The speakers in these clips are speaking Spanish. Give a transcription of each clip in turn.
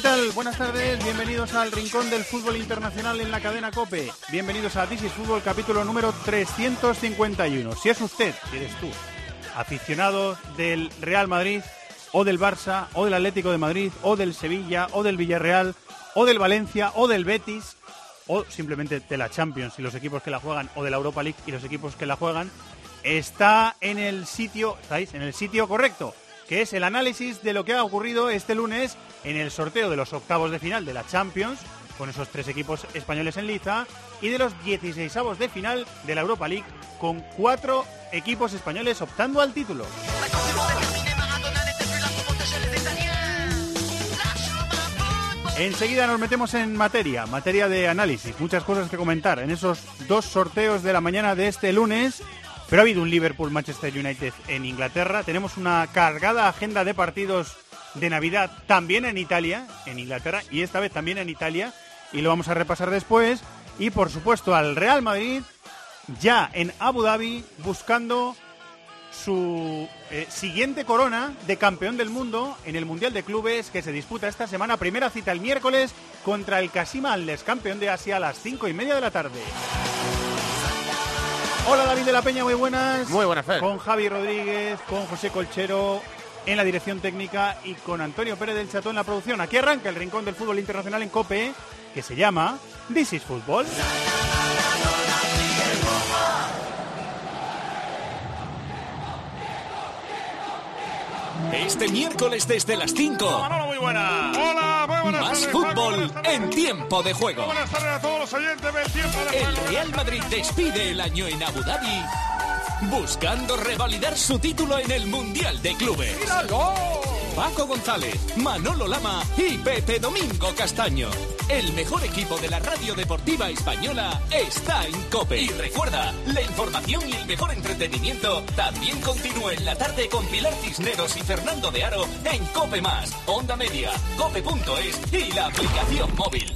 ¿Qué tal? Buenas tardes, bienvenidos al Rincón del Fútbol Internacional en la cadena COPE. Bienvenidos a This is Fútbol capítulo número 351. Si es usted, si eres tú, aficionado del Real Madrid, o del Barça, o del Atlético de Madrid, o del Sevilla, o del Villarreal, o del Valencia, o del Betis, o simplemente de la Champions y los equipos que la juegan, o de la Europa League y los equipos que la juegan, está en el sitio, ¿estáis? En el sitio correcto que es el análisis de lo que ha ocurrido este lunes en el sorteo de los octavos de final de la Champions, con esos tres equipos españoles en liza, y de los 16 de final de la Europa League, con cuatro equipos españoles optando al título. Enseguida nos metemos en materia, materia de análisis, muchas cosas que comentar en esos dos sorteos de la mañana de este lunes pero ha habido un Liverpool-Manchester United en Inglaterra. Tenemos una cargada agenda de partidos de Navidad también en Italia, en Inglaterra, y esta vez también en Italia. Y lo vamos a repasar después. Y por supuesto al Real Madrid, ya en Abu Dhabi, buscando su eh, siguiente corona de campeón del mundo en el Mundial de Clubes que se disputa esta semana. Primera cita el miércoles contra el Kashima campeón de Asia a las cinco y media de la tarde. Hola David de la Peña, muy buenas. Muy buenas, Fer. Con Javi Rodríguez, con José Colchero en la dirección técnica y con Antonio Pérez del Chato en la producción. Aquí arranca el rincón del fútbol internacional en COPE, que se llama This is Football. Este miércoles desde las 5. Manolo, muy buena. Hola, muy buenas Más tardes, fútbol en tiempo de juego. Buenas tardes a todos los oyentes del tiempo de El juego. Real Madrid despide el año en Abu Dhabi buscando revalidar su título en el Mundial de Clubes. Paco González, Manolo Lama y Pepe Domingo Castaño. El mejor equipo de la radio deportiva española está en COPE. Y recuerda, la información y el mejor entretenimiento también continúa en la tarde con Pilar Cisneros y Fernando de Aro en COPE Más, Onda Media, COPE.es y la aplicación móvil.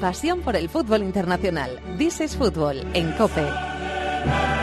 Pasión por el fútbol internacional. This is Fútbol en COPE.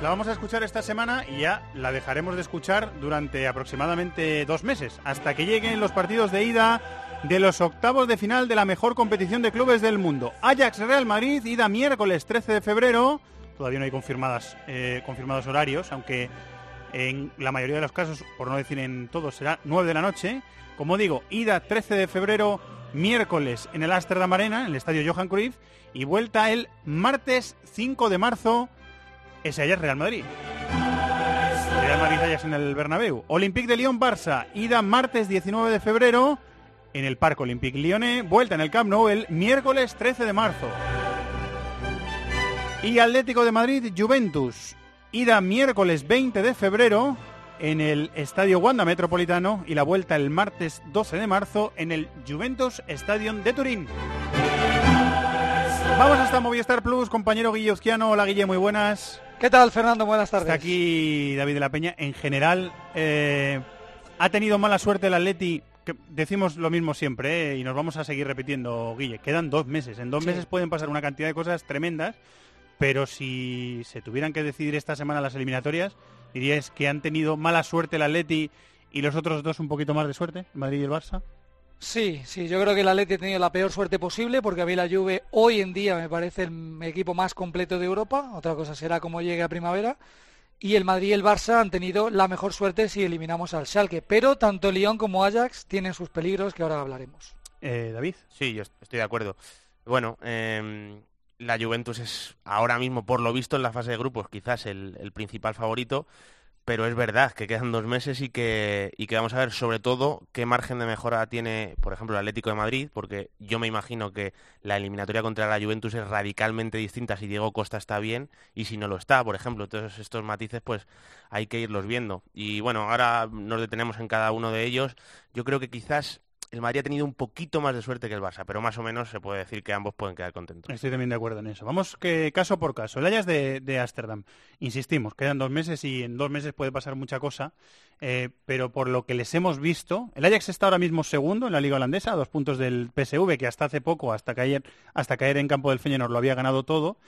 La vamos a escuchar esta semana y ya la dejaremos de escuchar durante aproximadamente dos meses, hasta que lleguen los partidos de ida de los octavos de final de la mejor competición de clubes del mundo. Ajax Real Madrid, ida miércoles 13 de febrero. Todavía no hay confirmadas, eh, confirmados horarios, aunque en la mayoría de los casos, por no decir en todos, será 9 de la noche. Como digo, ida 13 de febrero, miércoles en el Amsterdam Arena, en el estadio Johan Cruyff, y vuelta el martes 5 de marzo ese Ajax Real Madrid. Real Madrid Ajax en el Bernabéu. Olympique de Lyon Barça, ida martes 19 de febrero en el Parque Olympique Lyonnais, vuelta en el Camp Nou el miércoles 13 de marzo. Y Atlético de Madrid Juventus, ida miércoles 20 de febrero en el Estadio Wanda Metropolitano y la vuelta el martes 12 de marzo en el Juventus Stadium de Turín. Vamos hasta Movistar Plus, compañero Guille Uzquiano. Hola Guille, muy buenas. ¿Qué tal, Fernando? Buenas tardes. Está aquí David de la Peña. En general, eh, ha tenido mala suerte el Atleti. Que decimos lo mismo siempre ¿eh? y nos vamos a seguir repitiendo, Guille. Quedan dos meses. En dos Sí. meses pueden pasar una cantidad de cosas tremendas, pero si se tuvieran que decidir esta semana las eliminatorias, diríais que han tenido mala suerte el Atleti y los otros dos un poquito más de suerte, Madrid y el Barça. Sí, sí, yo creo que el Atleti ha tenido la peor suerte posible porque a mí la Juve hoy en día me parece el equipo más completo de Europa. Otra cosa será cómo llegue a primavera. Y el Madrid y el Barça han tenido la mejor suerte si eliminamos al Schalke. Pero tanto Lyon como Ajax tienen sus peligros que ahora hablaremos. Eh, David. Sí, yo est- estoy de acuerdo. Bueno, eh, la Juventus es ahora mismo, por lo visto en la fase de grupos, quizás el principal favorito pero es verdad que quedan dos meses y que, y que vamos a ver sobre todo qué margen de mejora tiene, por ejemplo, el Atlético de Madrid, porque yo me imagino que la eliminatoria contra la Juventus es radicalmente distinta si Diego Costa está bien y si no lo está, por ejemplo. Todos estos matices pues hay que irlos viendo. Y bueno, ahora nos detenemos en cada uno de ellos. Yo creo que quizás el Madrid ha tenido un poquito más de suerte que el Barça, pero más o menos se puede decir que ambos pueden quedar contentos. Estoy también de acuerdo en eso. Vamos que caso por caso. El Ajax de Ámsterdam. Insistimos, quedan dos meses y en dos meses puede pasar mucha cosa, eh, pero por lo que les hemos visto, el Ajax está ahora mismo segundo en la Liga Holandesa, a dos puntos del PSV, que hasta hace poco, hasta caer, hasta caer en campo del Feyenoord, lo había ganado todo.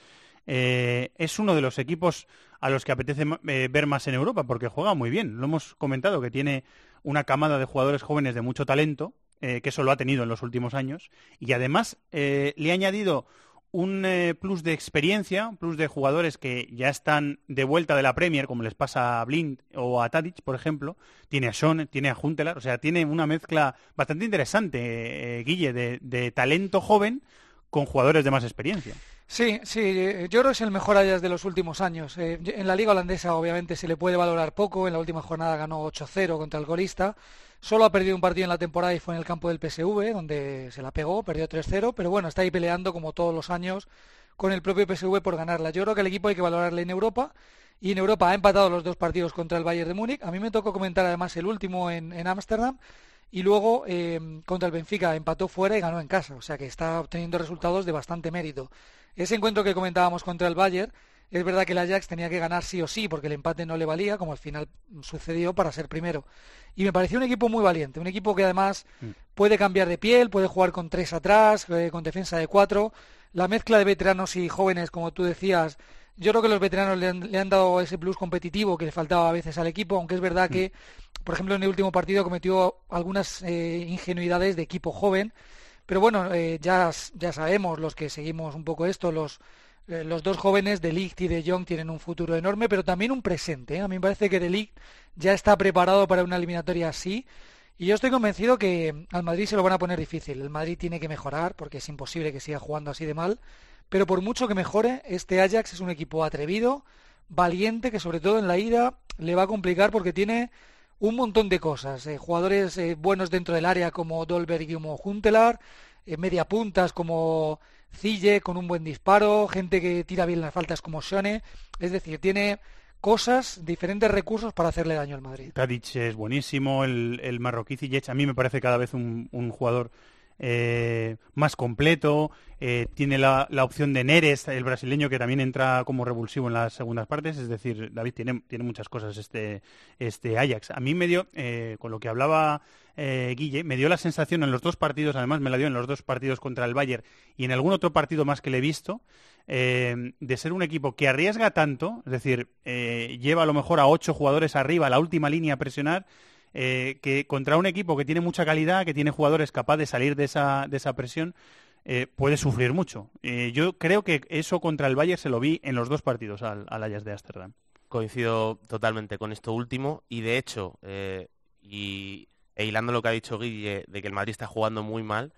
Eh, es uno de los equipos a los que apetece eh, ver más en Europa porque juega muy bien. Lo hemos comentado que tiene una camada de jugadores jóvenes de mucho talento eh, que eso lo ha tenido en los últimos años, y además eh, le ha añadido un eh, plus de experiencia, un plus de jugadores que ya están de vuelta de la Premier, como les pasa a Blind o a Tadic, por ejemplo. Tiene a Sean, tiene a Juntelar, o sea, tiene una mezcla bastante interesante, Guille, de, talento joven con jugadores de más experiencia. Sí, sí, yo creo es el mejor Ajax de los últimos años. en la liga holandesa obviamente se le puede valorar poco, en la última jornada ganó 8-0 contra el golista, Solo ha perdido un partido en la temporada y fue en el campo del PSV, donde se la pegó, perdió 3-0, pero bueno, está ahí peleando como todos los años con el propio PSV por ganarla. Yo creo que el equipo hay que valorarle en Europa y en Europa ha empatado los dos partidos contra el Bayern de Múnich. A mí me tocó comentar además el último en Ámsterdam y luego em, contra el Benfica empató fuera y ganó en casa, o sea que está obteniendo resultados de bastante mérito. Ese encuentro que comentábamos contra el Bayern es verdad que el Ajax tenía que ganar sí o sí porque el empate no le valía, como al final sucedió para ser primero. Y me pareció un equipo muy valiente, un equipo que además mm. puede cambiar de piel, puede jugar con tres atrás, eh, con defensa de cuatro. La mezcla de veteranos y jóvenes, como tú decías, yo creo que los veteranos le han, dado ese plus competitivo que le faltaba a veces al equipo, aunque es verdad que, mm. por ejemplo, en el último partido cometió algunas eh, ingenuidades de equipo joven. Pero bueno, eh, ya, ya sabemos los que seguimos un poco esto, los, eh, los dos jóvenes de Ligt y de Jong tienen un futuro enorme, pero también un presente. ¿eh? A mí me parece que de Ligt ya está preparado para una eliminatoria así. Y yo estoy convencido que al Madrid se lo van a poner difícil. El Madrid tiene que mejorar porque es imposible que siga jugando así de mal. Pero por mucho que mejore, este Ajax es un equipo atrevido, valiente, que sobre todo en la ida le va a complicar porque tiene un montón de cosas. Eh, jugadores buenos dentro del área como Dolberg y como Juntelar, media puntas como Cille con un buen disparo, gente que tira bien las faltas como Shone, es decir, tiene cosas, diferentes recursos para hacerle daño al Madrid. Tadic es buenísimo, el, el marroquí Ziyech a mí me parece cada vez un, un jugador eh, más completo, eh, tiene la, opción de Neres, el brasileño, que también entra como revulsivo en las segundas partes, es decir, David tiene, tiene muchas cosas este, este Ajax. A mí me dio, eh, con lo que hablaba Guille, me dio la sensación en los dos partidos, además me la dio en los dos partidos contra el Bayern y en algún otro partido más que le he visto, de ser un equipo que arriesga tanto, es decir, lleva a lo mejor a ocho jugadores arriba, a la última línea a presionar, eh, que contra un equipo que tiene mucha calidad, que tiene jugadores capaces de salir de esa, de esa presión, eh, puede sufrir mucho. Eh, yo creo que eso contra el Bayern se lo vi en los dos partidos al, al Ajax de Ámsterdam. Coincido totalmente con esto último y de hecho, y e hilando lo que ha dicho Guille de que el Madrid está jugando muy mal,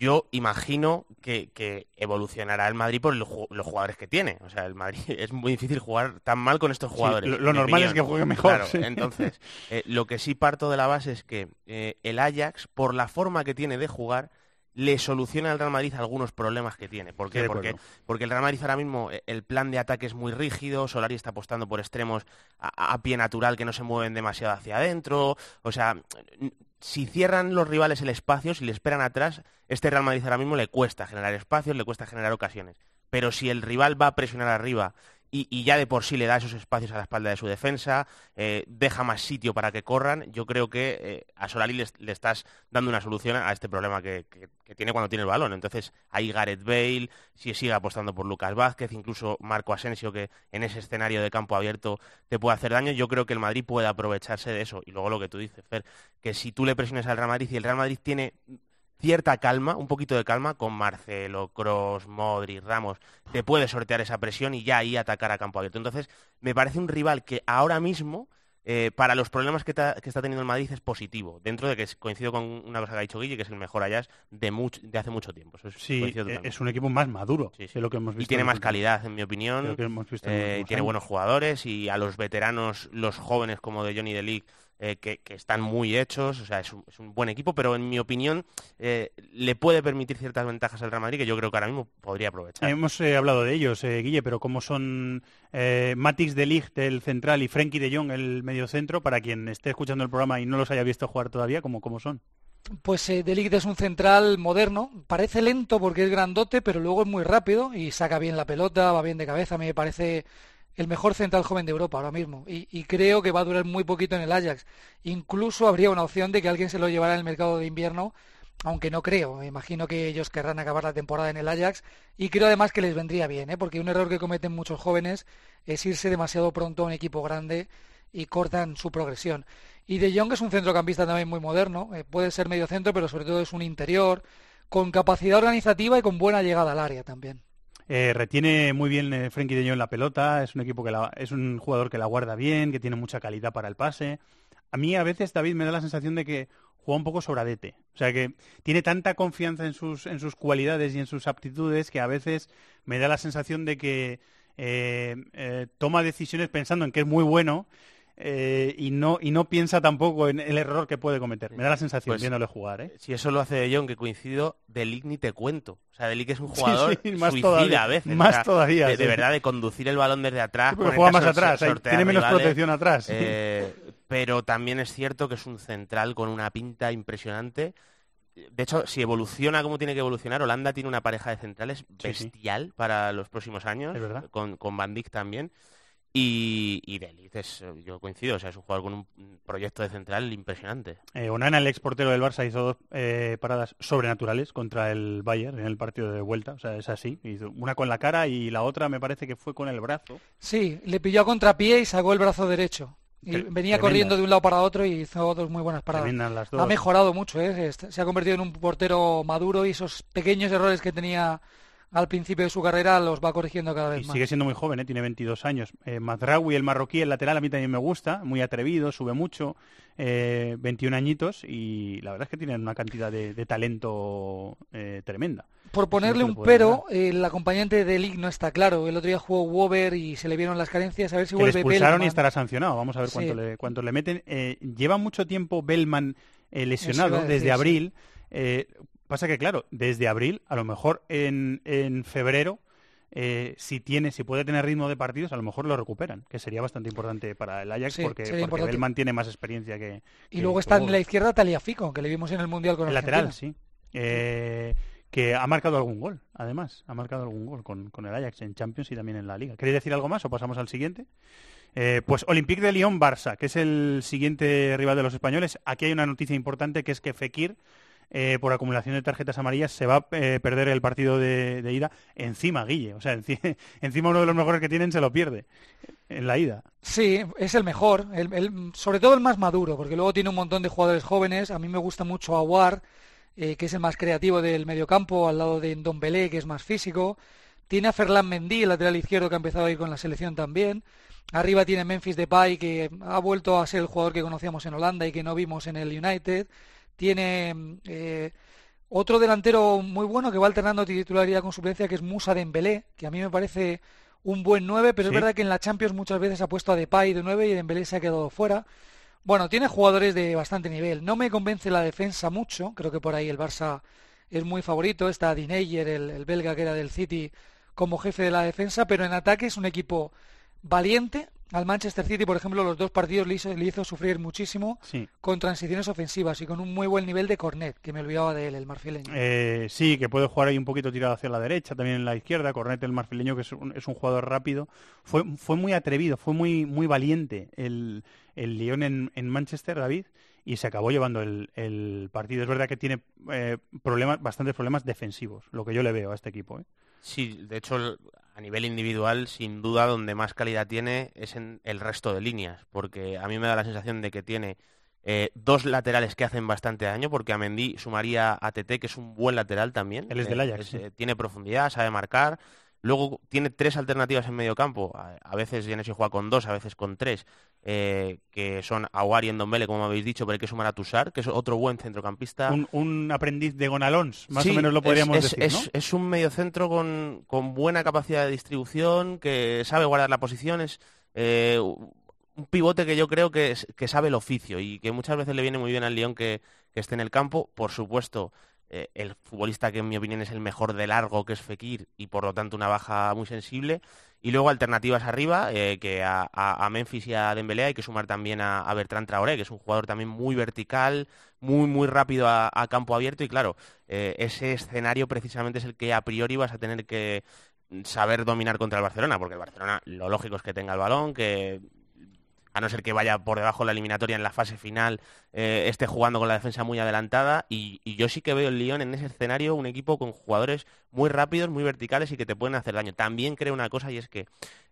yo imagino que, evolucionará el Madrid por los jugadores que tiene. O sea, el Madrid es muy difícil jugar tan mal con estos jugadores. lo, normal es que juegue mejor. entonces, eh, lo que sí parto de la base es que eh, el Ajax, por la forma que tiene de jugar, le soluciona al Real Madrid algunos problemas que tiene. ¿Por qué? Porque, porque el Real Madrid ahora mismo eh, el plan de ataque es muy rígido, Solari está apostando por extremos a, a pie natural que no se mueven demasiado hacia adentro, o sea, si cierran los rivales el espacio, si le esperan atrás, este Real Madrid ahora mismo le cuesta generar espacios, le cuesta generar ocasiones. Pero si el rival va a presionar arriba y, ya de por sí le da esos espacios a la espalda de su defensa, eh, deja más sitio para que corran, yo creo que eh, a Solari le, estás dando una solución a este problema que, tiene cuando tiene el balón. Entonces, ahí Gareth Bale, si sigue apostando por Lucas Vázquez, incluso Marco Asensio, que en ese escenario de campo abierto te puede hacer daño, yo creo que el Madrid puede aprovecharse de eso. Y luego lo que tú dices, Fer, que si tú le presiones al Real Madrid y el Real Madrid tiene cierta calma, un poquito de calma, con Marcelo, Cross, Modri, Ramos, te puede sortear esa presión y ya ahí atacar a campo abierto. Entonces, me parece un rival que ahora mismo eh, para los problemas que, está teniendo el Madrid es positivo, dentro de que coincido con una cosa que ha dicho Guille, que es el mejor Ajax de, de hace mucho tiempo. sí, eh, es un equipo más maduro lo que hemos visto. Y tiene más calidad, en mi opinión, eh, tiene buenos jugadores y a los veteranos, los jóvenes como de Johnny Delic, eh, que, están muy hechos, o sea, es un, buen equipo, pero en mi opinión eh, le puede permitir ciertas ventajas al Real Madrid que yo creo que ahora mismo podría aprovechar. Hemos eh, hablado de ellos, Guille, pero ¿cómo son Matix de Ligt, el central, y Frenkie de Jong, el mediocentro? Para quien esté escuchando el programa y no los haya visto jugar todavía, ¿cómo, cómo son? Pues De Ligt es un central moderno, parece lento porque es grandote, pero luego es muy rápido y saca bien la pelota, va bien de cabeza, me parece el mejor central joven de Europa ahora mismo y, creo que va a durar muy poquito en el Ajax. Incluso habría una opción de que alguien se lo llevara en el mercado de invierno, aunque no creo. Me imagino que ellos querrán acabar la temporada en el Ajax y creo además que les vendría bien, ¿eh? porque un error que cometen muchos jóvenes es irse demasiado pronto a un equipo grande y cortan su progresión. Y De Jong es un centrocampista también muy moderno, eh, puede ser medio centro, pero sobre todo es un interior, con capacidad organizativa y con buena llegada al área también. Eh, retiene muy bien eh, Frenkie de la pelota, es un equipo que es un jugador que la guarda bien, que tiene mucha calidad para el pase. A mí a veces David me da la sensación de que juega un poco sobradete. O sea que tiene tanta confianza en sus, en sus cualidades y en sus aptitudes que a veces me da la sensación de que eh, toma decisiones pensando en que es muy bueno eh, y no y no piensa tampoco en el error que puede cometer. Me da la sensación pues, viéndole jugar. ¿eh? Si eso lo hace De Jong, que coincido, Delic ni te cuento. O sea, Delic es un jugador más suicida todavía, a veces. Más todavía. De, verdad, de conducir el balón desde atrás. Porque juega más atrás, tiene menos protección atrás. Eh, pero también es cierto que es un central con una pinta impresionante. De hecho, si evoluciona como tiene que evolucionar, Holanda tiene una pareja de centrales bestial para los próximos años, con, con Van Dijk también. Y, y es, eh, yo coincido, o sea, es un jugador con un proyecto de central impresionante. Eh, Onana, el exportero del Barça, hizo dos eh, paradas sobrenaturales contra el Bayern en el partido de vuelta, o sea, es así. Hizo una con la cara y la otra me parece que fue con el brazo. Sí, le pilló a contrapié y sacó el brazo derecho. Y venía corriendo de un lado para otro y hizo dos muy buenas paradas. Ha mejorado mucho, ¿eh? se ha convertido en un portero maduro y esos pequeños errores que tenía al principio de su carrera los va corrigiendo cada vez y más. Sigue siendo muy joven, ¿eh? tiene 22 años. Eh, Mazraoui, el marroquí, el lateral, a mí también me gusta, muy atrevido, sube mucho, eh, 21 añitos y la verdad es que tiene una cantidad de, talento eh, tremenda. Por ponerle un pero, el acompañante de League no está claro. El otro día jugó Wober y se le vieron las carencias. A ver si vuelve le expulsaron y estará sancionado. Vamos a ver cuánto, le, cuánto le meten. Eh, lleva mucho tiempo Bellman lesionado desde abril. Pasa que, claro, desde abril, a lo mejor en, en febrero, eh, si tiene, si puede tener ritmo de partidos, a lo mejor lo recuperan, que sería bastante importante para el Ajax porque, porque él mantiene más experiencia que. Y luego está en la izquierda Taliafico, que le vimos en el Mundial con el lateral, sí. Eh, que ha marcado algún gol, además, ha marcado algún gol con, con, el Ajax en Champions y también en la Liga. ¿Queréis decir algo más o pasamos al siguiente? Eh, pues Olympique de Lyon-Barça, que es el siguiente rival de los españoles. Aquí hay una noticia importante que es que Fekir eh, por acumulación de tarjetas amarillas, se va a eh, perder el partido de, ida encima, Guille. O sea, encima uno de los mejores que tienen se lo pierde en la ida. Sí, es el mejor, sobre todo el más maduro, porque luego tiene un montón de jugadores jóvenes. A mí me gusta mucho Aguar, eh, que es el más creativo del mediocampo, al lado de Belé, que es más físico. Tiene a Ferland Mendy, el lateral izquierdo, que ha empezado a ir con la selección también. Arriba tiene Memphis Depay, que ha vuelto a ser el jugador que conocíamos en Holanda y que no vimos en el United. Tiene eh, otro delantero muy bueno que va alternando titularidad con suplencia, que es Musa Dembélé, que a mí me parece un buen 9, pero es verdad que en la Champions muchas veces ha puesto a Depay de 9 y Dembélé se ha quedado fuera. Bueno, tiene jugadores de bastante nivel. No me convence la defensa mucho, creo que por ahí el Barça es muy favorito. Está Dineyer, el, el belga que era del City, como jefe de la defensa, pero en ataque es un equipo valiente, al Manchester City, por ejemplo, los dos partidos le hizo, sufrir muchísimo con transiciones ofensivas y con un muy buen nivel de Cornet, que me olvidaba de él, el marfileño. Eh, sí, que puede jugar ahí un poquito tirado hacia la derecha, también en la izquierda. Cornet, el marfileño, que es un, jugador rápido. Fue, fue muy atrevido, fue muy, muy valiente el, el León en, Manchester, David, y se acabó llevando el, partido. Es verdad que tiene eh, problemas, bastantes problemas defensivos, lo que yo le veo a este equipo. ¿eh? Sí, de hecho, a nivel individual, sin duda, donde más calidad tiene es en el resto de líneas, porque a mí me da la sensación de que tiene eh, dos laterales que hacen bastante daño, porque a Mendy sumaría a TT, que es un buen lateral también. Él es del Ajax. Tiene profundidad, sabe marcar. Luego tiene tres alternativas en medio campo. A, veces Genesio juega con dos, a veces con tres, eh, que son Aguar y Endombele, como habéis dicho, pero hay que sumar a Tusar, que es otro buen centrocampista. Un, aprendiz de Gonalons, más o menos lo podríamos es, decir, es, es, un mediocentro con, con buena capacidad de distribución, que sabe guardar la posición, es eh, un pivote que yo creo que, que, sabe el oficio y que muchas veces le viene muy bien al León que, que esté en el campo. Por supuesto, eh, el futbolista que en mi opinión es el mejor de largo, que es Fekir, y por lo tanto una baja muy sensible. Y luego alternativas arriba, eh, que a, Memphis y a Dembélé hay que sumar también a, a, Bertrand Traoré, que es un jugador también muy vertical, muy muy rápido a, campo abierto. Y claro, eh, ese escenario precisamente es el que a priori vas a tener que saber dominar contra el Barcelona, porque el Barcelona lo lógico es que tenga el balón, que a no ser que vaya por debajo de la eliminatoria en la fase final, eh, esté jugando con la defensa muy adelantada. Y, yo sí que veo el Lyon en ese escenario un equipo con jugadores muy rápidos, muy verticales y que te pueden hacer daño. También creo una cosa y es que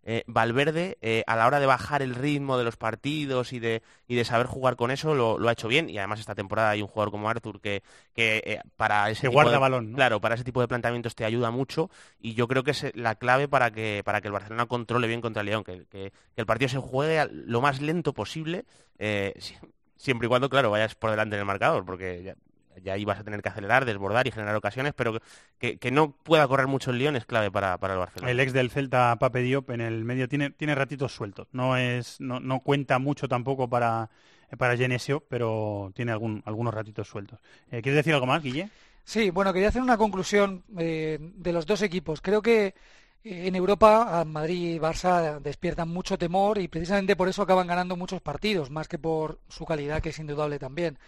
eh, Valverde, eh, a la hora de bajar el ritmo de los partidos y de, y de saber jugar con eso, lo, ha hecho bien. Y además esta temporada hay un jugador como Arthur que, que para ese guarda balón, claro, para ese tipo de planteamientos te ayuda mucho. Y yo creo que es la clave para que, para que el Barcelona controle bien contra el León, que, que, el partido se juegue lo más lento posible. siempre y cuando, claro, vayas por delante en el marcador, porque ya, ahí vas a tener que acelerar, desbordar y generar ocasiones, pero que, no pueda correr mucho el Lyon es clave para, el Barcelona. El ex del Celta, Pape Diop, en el medio tiene, tiene ratitos sueltos. No, es, no, no cuenta mucho tampoco para, para Genesio, pero tiene algún, algunos ratitos sueltos. Eh, ¿Quieres decir algo más, Guille? Sí, bueno, quería hacer una conclusión eh, de los dos equipos. Creo que eh, en Europa, Madrid y Barça despiertan mucho temor y precisamente por eso acaban ganando muchos partidos, más que por su calidad, que es indudable también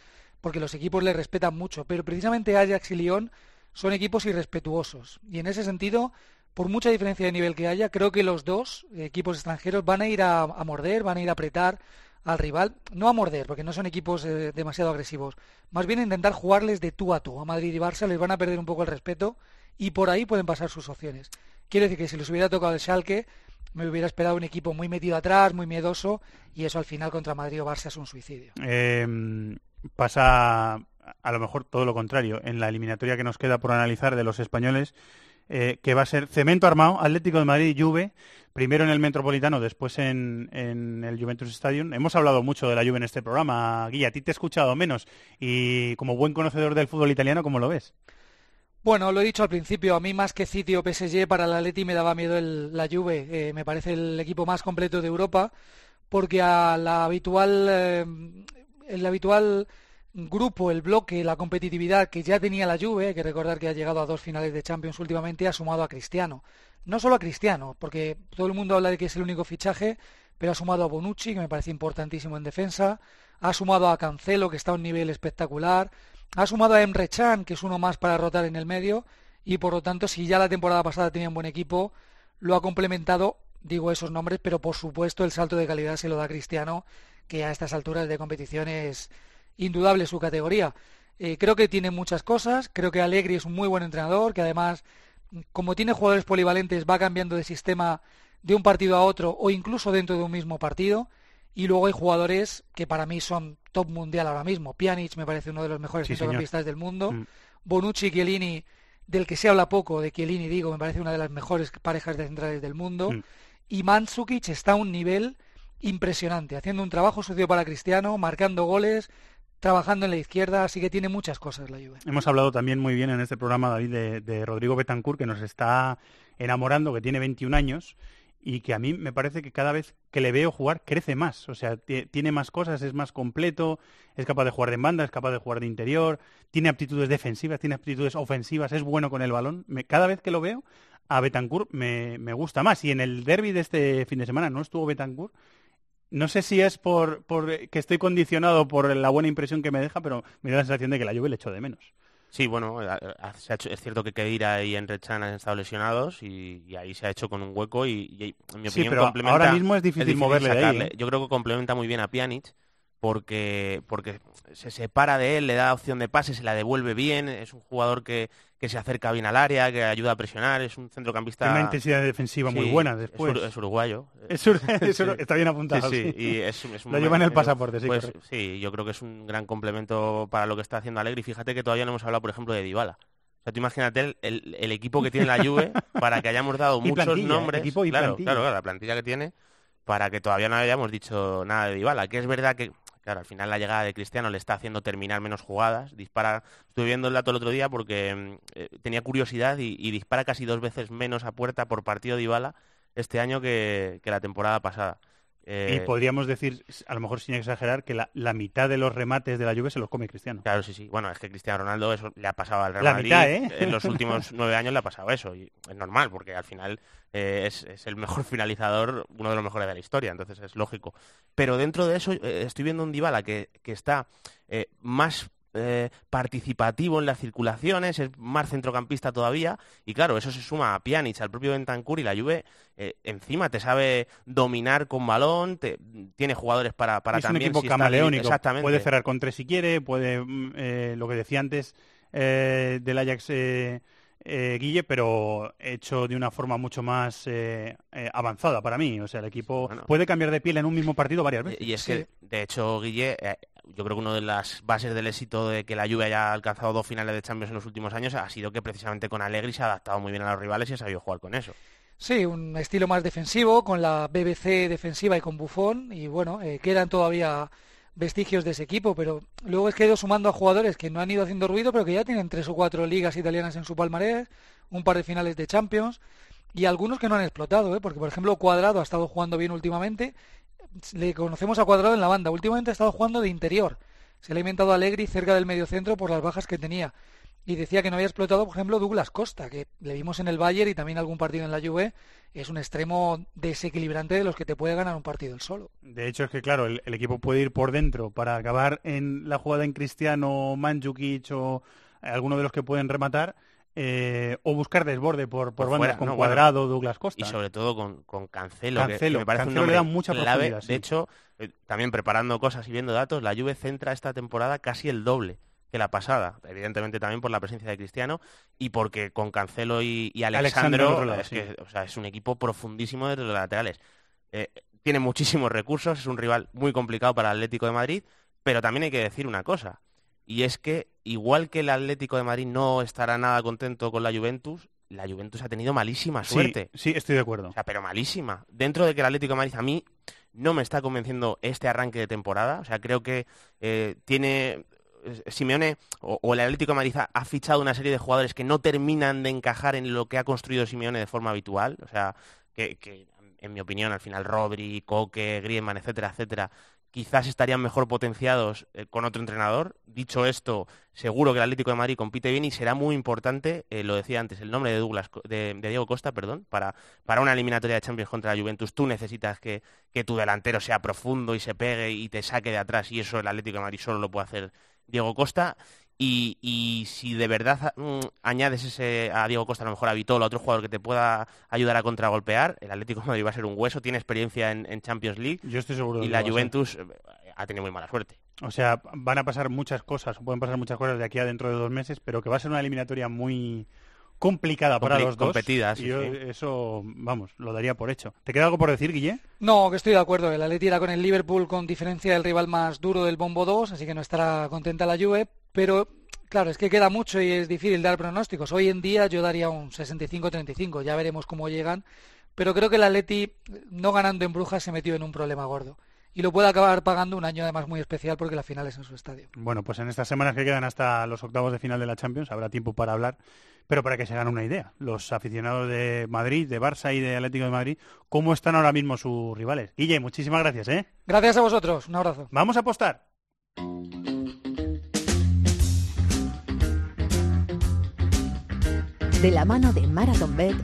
porque los equipos le respetan mucho, pero precisamente Ajax y Lyon son equipos irrespetuosos. Y en ese sentido, por mucha diferencia de nivel que haya, creo que los dos equipos extranjeros van a ir a, morder, van a ir a apretar al rival, no a morder, porque no son equipos eh, demasiado agresivos, más bien intentar jugarles de tú a tú. A Madrid y Barça les van a perder un poco el respeto y por ahí pueden pasar sus opciones. Quiero decir que si les hubiera tocado el Schalke, me hubiera esperado un equipo muy metido atrás, muy miedoso, y eso al final contra Madrid o Barça es un suicidio. Eh, pasa a lo mejor todo lo contrario. En la eliminatoria que nos queda por analizar de los españoles, eh, que va a ser Cemento Armado, Atlético de Madrid y Juve, primero en el Metropolitano, después en, el Juventus Stadium. Hemos hablado mucho de la Juve en este programa, Guilla, a ti te he escuchado menos y como buen conocedor del fútbol italiano, ¿cómo lo ves? Bueno, lo he dicho al principio, a mí más que sitio PSG para el Atleti me daba miedo la Juve. Eh, me parece el equipo más completo de Europa porque a la habitual eh, el habitual grupo, el bloque, la competitividad que ya tenía la Juve, hay que recordar que ha llegado a dos finales de Champions últimamente, ha sumado a Cristiano. No solo a Cristiano, porque todo el mundo habla de que es el único fichaje, pero ha sumado a Bonucci, que me parece importantísimo en defensa, ha sumado a Cancelo, que está a un nivel espectacular, ha sumado a Emre Can, que es uno más para rotar en el medio, y por lo tanto, si ya la temporada pasada tenía un buen equipo, lo ha complementado, digo esos nombres, pero por supuesto el salto de calidad se lo da Cristiano, que a estas alturas de competición es indudable su categoría. Eh, creo que tiene muchas cosas, creo que Allegri es un muy buen entrenador, que además, como tiene jugadores polivalentes, va cambiando de sistema de un partido a otro o incluso dentro de un mismo partido. Y luego hay jugadores que para mí son top mundial ahora mismo. Pjanic me parece uno de los mejores centrocampistas del mundo. Mm. Bonucci y Chiellini, del que se habla poco, de Chiellini digo, me parece una de las mejores parejas de centrales del mundo. Mm. Y Mandzukic está a un nivel impresionante, haciendo un trabajo sucio para Cristiano, marcando goles, trabajando en la izquierda, así que tiene muchas cosas la Juve. Hemos hablado también muy bien en este programa, David, de, Rodrigo Betancourt, que nos está enamorando, que tiene 21 años y que a mí me parece que cada vez que le veo jugar crece más. O sea, tiene más cosas, es más completo, es capaz de jugar de banda, es capaz de jugar de interior, tiene aptitudes defensivas, tiene aptitudes ofensivas, es bueno con el balón. cada vez que lo veo, a Betancourt me, me gusta más. Y en el derby de este fin de semana no estuvo Betancourt no sé si es por, que estoy condicionado por la buena impresión que me deja, pero me da la sensación de que la Juve le echo de menos. Sí, bueno, es cierto que Kedira y Enrechan han estado lesionados y, ahí se ha hecho con un hueco y, en mi opinión sí, pero ahora mismo es difícil, moverle de ahí, ¿eh? Yo creo que complementa muy bien a Pjanic porque, porque se separa de él, le da opción de pase, se la devuelve bien, es un jugador que, que se acerca bien al área, que ayuda a presionar, es un centrocampista... Tiene una intensidad defensiva muy buena después. Es, uruguayo. está bien apuntado, sí. Y es, Lo lleva en el pasaporte, sí. Pues, sí, yo creo que es un gran complemento para lo que está haciendo Alegre. Y fíjate que todavía no hemos hablado, por ejemplo, de Dybala O sea, tú imagínate el, el, equipo que tiene la Juve para que hayamos dado muchos nombres. Equipo y claro, plantilla. claro, la plantilla que tiene para que todavía no hayamos dicho nada de Dybala. Que es verdad que, claro, al final la llegada de Cristiano le está haciendo terminar menos jugadas. Dispara, estuve viendo el dato el otro día porque mm, eh, tenía curiosidad y, dispara casi dos veces menos a puerta por partido Dybala este año que, que la temporada pasada. Eh, y podríamos decir, a lo mejor sin exagerar, que la, la, mitad de los remates de la Juve se los come Cristiano. Claro, sí, sí. Bueno, es que Cristiano Ronaldo eso le ha pasado al Real la Madrid. Mitad, ¿eh? En los últimos nueve años le ha pasado eso. Y es normal, porque al final eh, es, es, el mejor finalizador, uno de los mejores de la historia, entonces es lógico. Pero dentro de eso eh, estoy viendo un Dybala que, que está eh, más eh, participativo en las circulaciones, es más centrocampista todavía, y claro, eso se suma a Pjanic, al propio Bentancur y la Juve eh, encima te sabe dominar con balón, te, tiene jugadores para, para es también... un equipo si camaleónico, exactamente. puede cerrar con tres si quiere, puede, eh, lo que decía antes del Ajax... Guille, pero hecho de una forma mucho más avanzada para mí. O sea, el equipo bueno, puede cambiar de piel en un mismo partido varias veces. Y es que, de hecho, Guille, yo creo que una de las bases del éxito de que la Juve haya alcanzado dos finales de Champions en los últimos años ha sido que precisamente con Allegri se ha adaptado muy bien a los rivales y ha sabido jugar con eso. Sí, un estilo más defensivo, con la BBC defensiva y con Buffon, y bueno, eh, quedan todavía vestigios de ese equipo, pero luego es que he ido sumando a jugadores que no han ido haciendo ruido, pero que ya tienen tres o cuatro ligas italianas en su palmarés, un par de finales de Champions, y algunos que no han explotado, ¿eh? porque por ejemplo Cuadrado ha estado jugando bien últimamente, le conocemos a Cuadrado en la banda, últimamente ha estado jugando de interior, se le ha inventado a Allegri cerca del mediocentro por las bajas que tenía, y decía que no había explotado, por ejemplo, Douglas Costa, que le vimos en el Bayern y también algún partido en la Juve, es un extremo desequilibrante de los que te puede ganar un partido el solo. De hecho, es que claro, el, el equipo puede ir por dentro para acabar en la jugada en Cristiano, Mandzukic o alguno de los que pueden rematar, eh, o buscar desborde por, por, por bandas con no, Cuadrado, bueno, Douglas Costa. Y sobre todo con, con Cancelo, Cancelo, que, que me parece Cancelo un le da mucha clave. sí. De hecho, eh, también preparando cosas y viendo datos, la Juve centra esta temporada casi el doble que la pasada, evidentemente también por la presencia de Cristiano y porque con Cancelo y, y Alexandro, Alexandro lado, es, sí. que, o sea, es un equipo profundísimo desde los laterales. Eh, tiene muchísimos recursos, es un rival muy complicado para el Atlético de Madrid, pero también hay que decir una cosa, y es que igual que el Atlético de Madrid no estará nada contento con la Juventus, la Juventus ha tenido malísima suerte. Sí, sí, estoy de acuerdo. O sea, pero malísima. Dentro de que el Atlético de Madrid a mí no me está convenciendo este arranque de temporada, o sea, creo que eh, tiene Simeone o, o, el Atlético de Madrid ha, ha, fichado una serie de jugadores que no terminan de encajar en lo que ha construido Simeone de forma habitual, o sea, que, que en mi opinión al final Rodri, Coque, Griezmann, etcétera, etcétera, quizás estarían mejor potenciados eh, con otro entrenador. Dicho esto, seguro que el Atlético de Madrid compite bien y será muy importante, eh, lo decía antes, el nombre de Douglas de, de, Diego Costa, perdón, para, para una eliminatoria de Champions contra la Juventus. Tú necesitas que, que tu delantero sea profundo y se pegue y te saque de atrás y eso el Atlético de Madrid solo lo puede hacer Diego Costa. Y, y, si de verdad mm, añades ese a Diego Costa, a lo mejor a Vitola, otro jugador que te pueda ayudar a contragolpear, el Atlético de Madrid va a ser un hueso, tiene experiencia en, en Champions League. Yo estoy seguro. Y la Juventus eh, ha tenido muy mala suerte. O sea, van a pasar muchas cosas, pueden pasar muchas cosas de aquí a dentro de dos meses, pero que va a ser una eliminatoria muy complicada Compli para los dos. Competida, sí, y yo sí. eso, vamos, lo daría por hecho. ¿Te queda algo por decir, Guille? No, que estoy de acuerdo. El Atleti era con el Liverpool con diferencia del rival más duro del Bombo 2, así que no estará contenta la Juve, pero Claro, es que queda mucho y es difícil dar pronósticos. Hoy en día yo daría un 65-35, ya veremos cómo llegan. Pero creo que el Atleti, no ganando en Brujas, se metió en un problema gordo. Y lo puede acabar pagando un año además muy especial porque la final es en su estadio. Bueno, pues en estas semanas que quedan hasta los octavos de final de la Champions habrá tiempo para hablar, pero para que se hagan una idea. Los aficionados de Madrid, de Barça y de Atlético de Madrid, ¿cómo están ahora mismo sus rivales? Guille, muchísimas gracias, ¿eh? Gracias a vosotros, un abrazo. Vamos a apostar. de la mano de Marathon Bet.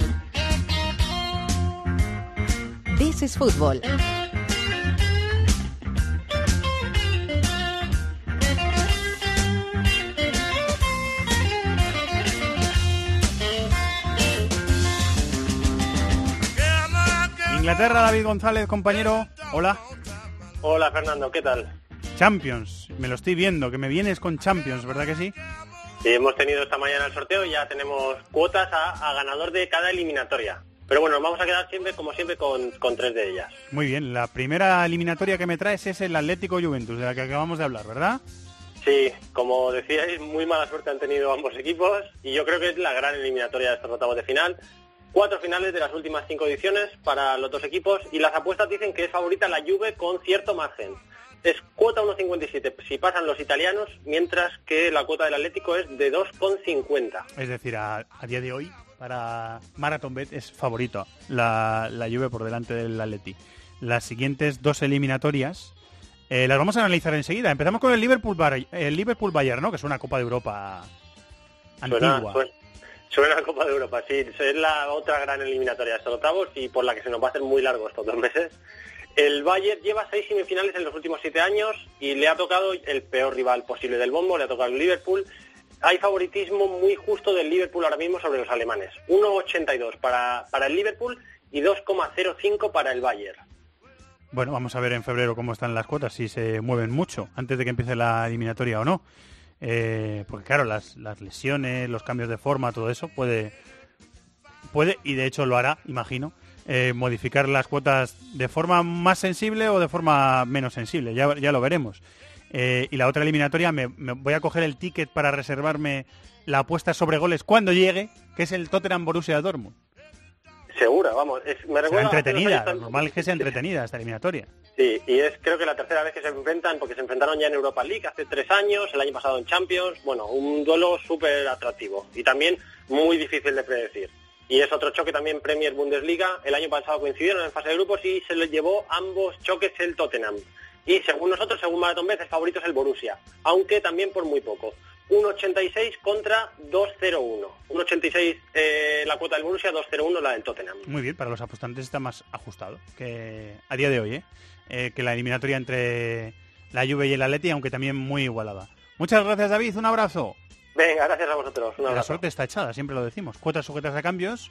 This is Football. Inglaterra, David González, compañero. Hola. Hola, Fernando, ¿qué tal? Champions, me lo estoy viendo, que me vienes con Champions, ¿verdad que sí? Sí, hemos tenido esta mañana el sorteo y ya tenemos cuotas a, a ganador de cada eliminatoria. Pero bueno, nos vamos a quedar siempre, como siempre, con, con, tres de ellas. Muy bien, la primera eliminatoria que me traes es el Atlético Juventus, de la que acabamos de hablar, ¿verdad? Sí, como decíais, muy mala suerte han tenido ambos equipos y yo creo que es la gran eliminatoria de estos octavos de final. Cuatro finales de las últimas cinco ediciones para los dos equipos y las apuestas dicen que es favorita la Juve con cierto margen. Es cuota 1,57 si pasan los italianos, mientras que la cuota del Atlético es de 2,50. Es decir, a, a día de hoy, para Marathon Bet es favorito la, la Juve por delante del Atleti. Las siguientes dos eliminatorias eh, las vamos a analizar enseguida. Empezamos con el Liverpool, el Liverpool Bayern, ¿no? Que es una Copa de Europa antigua. suena, suena a Copa de Europa, sí. Es la otra gran eliminatoria de estos octavos y por la que se nos va a hacer muy largo estos dos meses. El Bayern lleva seis semifinales en los últimos siete años y le ha tocado el peor rival posible del bombo, le ha tocado el Liverpool. Hay favoritismo muy justo del Liverpool ahora mismo sobre los alemanes. 1,82 para, para el Liverpool y 2,05 para el Bayern. Bueno, vamos a ver en febrero cómo están las cuotas, si se mueven mucho antes de que empiece la eliminatoria o no. Eh, porque claro, las, las lesiones, los cambios de forma, todo eso puede, puede y de hecho lo hará, imagino, eh, modificar las cuotas de forma más sensible o de forma menos sensible. Ya, ya lo veremos. Eh, y la otra eliminatoria, me, voy a coger el ticket para reservarme la apuesta sobre goles cuando llegue, que es el Tottenham Borussia Dortmund. Segura, vamos. Es, me recuerda entretenida, lo normal es que sea entretenida esta eliminatoria. Sí, y es creo que la tercera vez que se enfrentan, porque se enfrentaron ya en Europa League hace tres años, el año pasado en Champions, bueno, un duelo súper atractivo y también muy difícil de predecir. Y es otro choque también Premier Bundesliga, el año pasado coincidieron en fase de grupos y se les llevó ambos choques el Tottenham. Y según nosotros, según Marathon Bet, el favorito es el Borussia, aunque también por muy poco. 1,86 contra 2,01. 1,86 eh, la cuota del Borussia, 2,01 la del Tottenham. Muy bien, para los apostantes está más ajustado que a día de hoy, ¿eh? Eh, que la eliminatoria entre la Juve y el Atleti, aunque también muy igualada. Muchas gracias, David. Un abrazo. Venga, gracias a vosotros. Un La abrazo. suerte está echada, siempre lo decimos. Cuotas sujetas a cambios.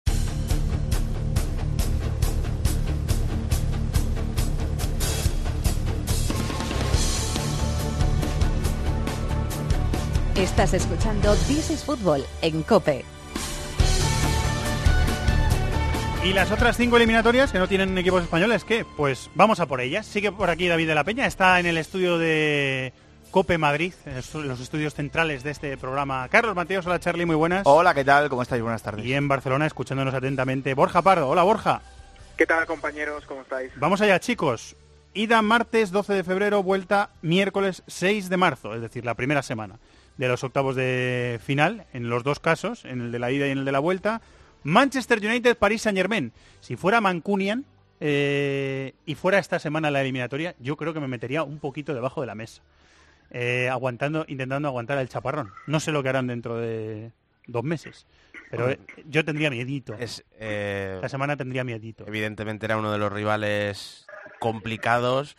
Estás escuchando This is Football en Cope. Y las otras cinco eliminatorias que no tienen equipos españoles, ¿qué? Pues vamos a por ellas. Sigue por aquí David de la Peña, está en el estudio de Cope Madrid, en los estudios centrales de este programa. Carlos Mateos, hola Charlie, muy buenas. Hola, ¿qué tal? ¿Cómo estáis? Buenas tardes. Y en Barcelona, escuchándonos atentamente, Borja Pardo. Hola Borja. ¿Qué tal, compañeros? ¿Cómo estáis? Vamos allá, chicos. Ida martes 12 de febrero, vuelta miércoles 6 de marzo, es decir, la primera semana de los octavos de final, en los dos casos, en el de la ida y en el de la vuelta. Manchester United, París Saint Germain. Si fuera Mancunian eh, y fuera esta semana la eliminatoria, yo creo que me metería un poquito debajo de la mesa. Eh, aguantando, intentando aguantar el chaparrón. No sé lo que harán dentro de dos meses. Pero eh, yo tendría miedito. Es, Esta semana tendría miedito. Evidentemente era uno de los rivales complicados.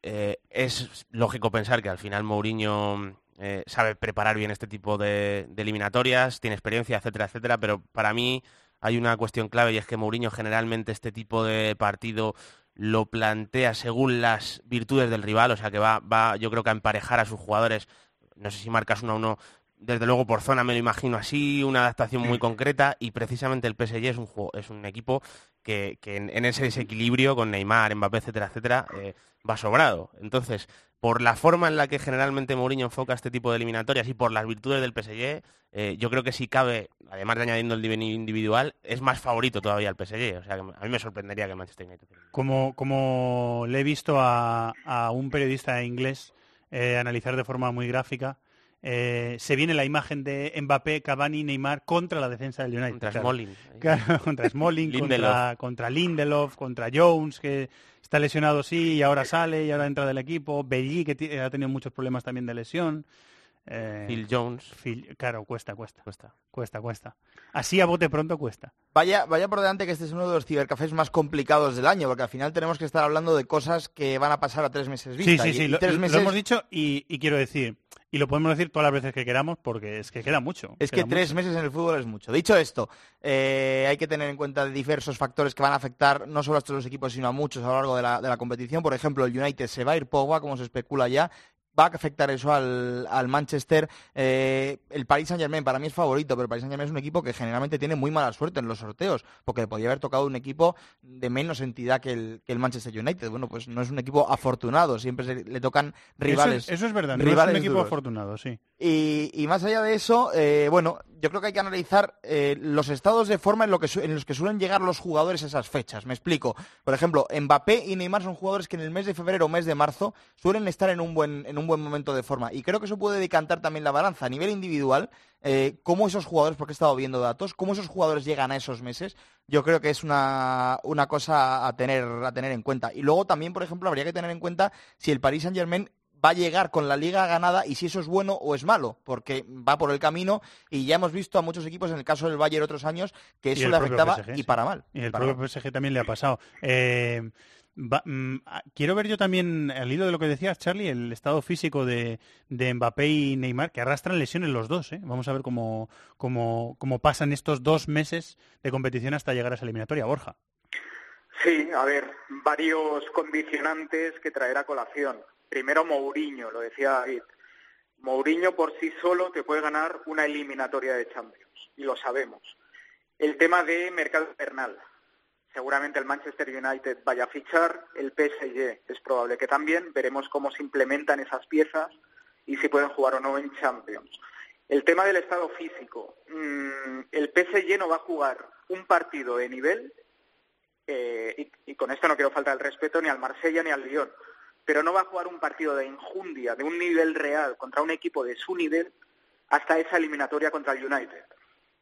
Es lógico pensar que al final Mourinho eh, sabe preparar bien este tipo de, de eliminatorias, tiene experiencia, etcétera, etcétera, pero para mí hay una cuestión clave y es que Mourinho generalmente este tipo de partido lo plantea según las virtudes del rival, o sea que va, va yo creo que a emparejar a sus jugadores, no sé si marcas uno a uno, desde luego por zona me lo imagino así, una adaptación muy concreta y precisamente el PSG es un, juego, es un equipo que, que en, en ese desequilibrio con Neymar, Mbappé, etcétera, etcétera, eh, va sobrado. Entonces, por la forma en la que generalmente Mourinho enfoca este tipo de eliminatorias y por las virtudes del PSG, eh, yo creo que si cabe, además de añadiendo el nivel individual, es más favorito todavía el PSG. O sea, a mí me sorprendería que Manchester United. Como, como le he visto a, a un periodista inglés eh, analizar de forma muy gráfica, eh, se viene la imagen de Mbappé, Cavani, Neymar contra la defensa del United. Contra claro. Smalling. Claro, contra Smalling, contra, contra Lindelof, contra Jones, que está lesionado sí y ahora sale y ahora entra del equipo. Belli, que ha tenido muchos problemas también de lesión. Eh, Phil Jones. Phil- claro, cuesta, cuesta. Cuesta. Cuesta, cuesta. Así a bote pronto cuesta. Vaya, vaya por delante que este es uno de los cibercafés más complicados del año, porque al final tenemos que estar hablando de cosas que van a pasar a tres meses Sí, vista. sí, y- sí, y lo, tres lo meses- hemos dicho y, y quiero decir, y lo podemos decir todas las veces que queramos porque es que queda mucho. Es que tres mucho. meses en el fútbol es mucho. Dicho esto, eh, hay que tener en cuenta diversos factores que van a afectar no solo a estos dos equipos, sino a muchos a lo largo de la, de la competición. Por ejemplo, el United se va a ir Pogba, como se especula ya. Va a afectar eso al, al Manchester. Eh, el Paris Saint Germain para mí es favorito, pero el Paris Saint Germain es un equipo que generalmente tiene muy mala suerte en los sorteos, porque le podría haber tocado un equipo de menos entidad que el, que el Manchester United. Bueno, pues no es un equipo afortunado, siempre se- le tocan rivales. Eso es, eso es verdad, no rivales es un equipo duros. afortunado, sí. Y, y más allá de eso, eh, bueno, yo creo que hay que analizar eh, los estados de forma en, los que suelen llegar los jugadores a esas fechas. Me explico. Por ejemplo, Mbappé y Neymar son jugadores que en el mes de febrero o mes de marzo suelen estar en un buen, en un buen momento de forma. Y creo que eso puede decantar también la balanza a nivel individual. Eh, cómo esos jugadores, porque he estado viendo datos, cómo esos jugadores llegan a esos meses, yo creo que es una, una cosa a tener, a tener en cuenta. Y luego también, por ejemplo, habría que tener en cuenta si el Paris Saint Germain va a llegar con la liga ganada y si eso es bueno o es malo, porque va por el camino y ya hemos visto a muchos equipos, en el caso del Bayern otros años, que eso le afectaba PSG, y para mal. Y el para propio mal. PSG también le ha pasado. Eh, va- mm, ah, quiero ver yo también, al hilo de lo que decías, Charlie, el estado físico de, de Mbappé y Neymar, que arrastran lesiones los dos. ¿eh? Vamos a ver cómo, cómo, cómo pasan estos dos meses de competición hasta llegar a esa eliminatoria, Borja. Sí, a ver, varios condicionantes que traer a colación. Primero Mourinho, lo decía David. Mourinho por sí solo te puede ganar una eliminatoria de Champions, y lo sabemos. El tema de mercado invernal. Seguramente el Manchester United vaya a fichar, el PSG es probable que también. Veremos cómo se implementan esas piezas y si pueden jugar o no en Champions. El tema del estado físico. Mm, el PSG no va a jugar un partido de nivel eh, y, y con esto no quiero faltar el respeto ni al Marsella ni al Lyon, pero no va a jugar un partido de enjundia, de un nivel real contra un equipo de su nivel hasta esa eliminatoria contra el United.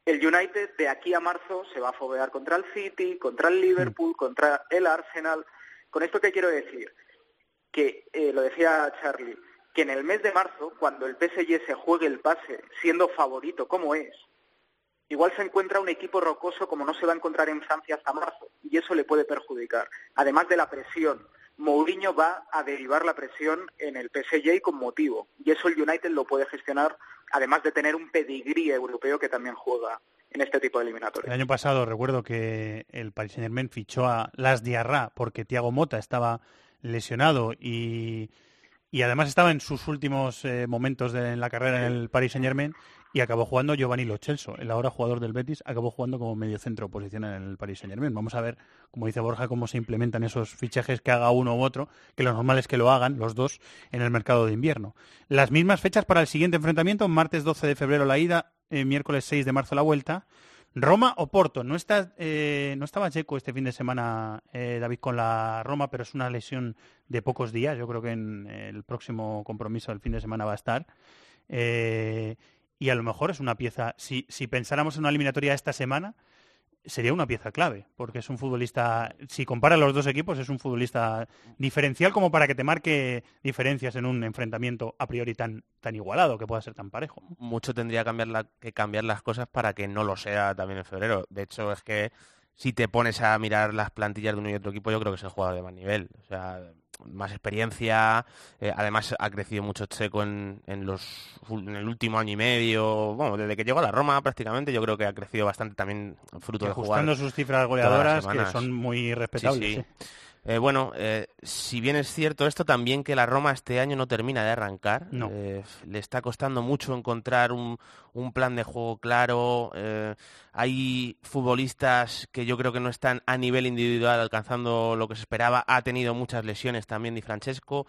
El United de aquí a marzo se va a foguear contra el City, contra el Liverpool, contra el Arsenal. ¿Con esto qué quiero decir? Que, eh, lo decía Charlie, que en el mes de marzo, cuando el PSG se juegue el pase siendo favorito como es, igual se encuentra un equipo rocoso como no se va a encontrar en Francia hasta marzo y eso le puede perjudicar. Además de la presión, Mourinho va a derivar la presión en el PSG con motivo y eso el United lo puede gestionar además de tener un pedigrí europeo que también juega en este tipo de El eliminatorias. año pasado recuerdo que el Paris Saint Germain fichó a Las Diarra porque Thiago Mota estaba lesionado y, y además estaba en sus últimos eh, momentos de, en la carrera en el Paris Saint Germain y acabó jugando Giovanni Lo Celso, el ahora jugador del Betis, acabó jugando como medio centro posición en el Paris Saint Germain. Vamos a ver, como dice Borja, cómo se implementan esos fichajes que haga uno u otro, que lo normal es que lo hagan los dos en el mercado de invierno. Las mismas fechas para el siguiente enfrentamiento, martes 12 de febrero la ida, eh, miércoles 6 de marzo la vuelta. Roma o Porto. No, está, eh, no estaba Checo este fin de semana, eh, David, con la Roma, pero es una lesión de pocos días. Yo creo que en el próximo compromiso del fin de semana va a estar. Y a lo mejor es una pieza, si, pensáramos en una eliminatoria esta semana, sería una pieza clave, porque es un futbolista, si compara los dos equipos, es un futbolista diferencial como para que te marque diferencias en un enfrentamiento a priori tan, tan igualado, que pueda ser tan parejo. mucho tendría que cambiar las cosas para que no lo sea también en febrero. De hecho, es que si te pones a mirar las plantillas de uno y otro equipo, yo creo que es el jugador de más nivel. O sea, más experiencia, eh, además ha crecido mucho Checo en, en, los, ul- en el último año y medio, bueno, desde que llegó a la Roma prácticamente, yo creo que ha crecido bastante también fruto de jugar. Ajustando sus cifras goleadoras, que son muy respetables. Sí, sí. sí. Eh, bueno, eh, si bien es cierto esto, también que la Roma este año no termina de arrancar. No. Eh, le está costando mucho encontrar un, un plan de juego claro. eh, hay futbolistas que yo creo que no están a nivel individual alcanzando lo que se esperaba. Ha tenido muchas lesiones también Di Francesco.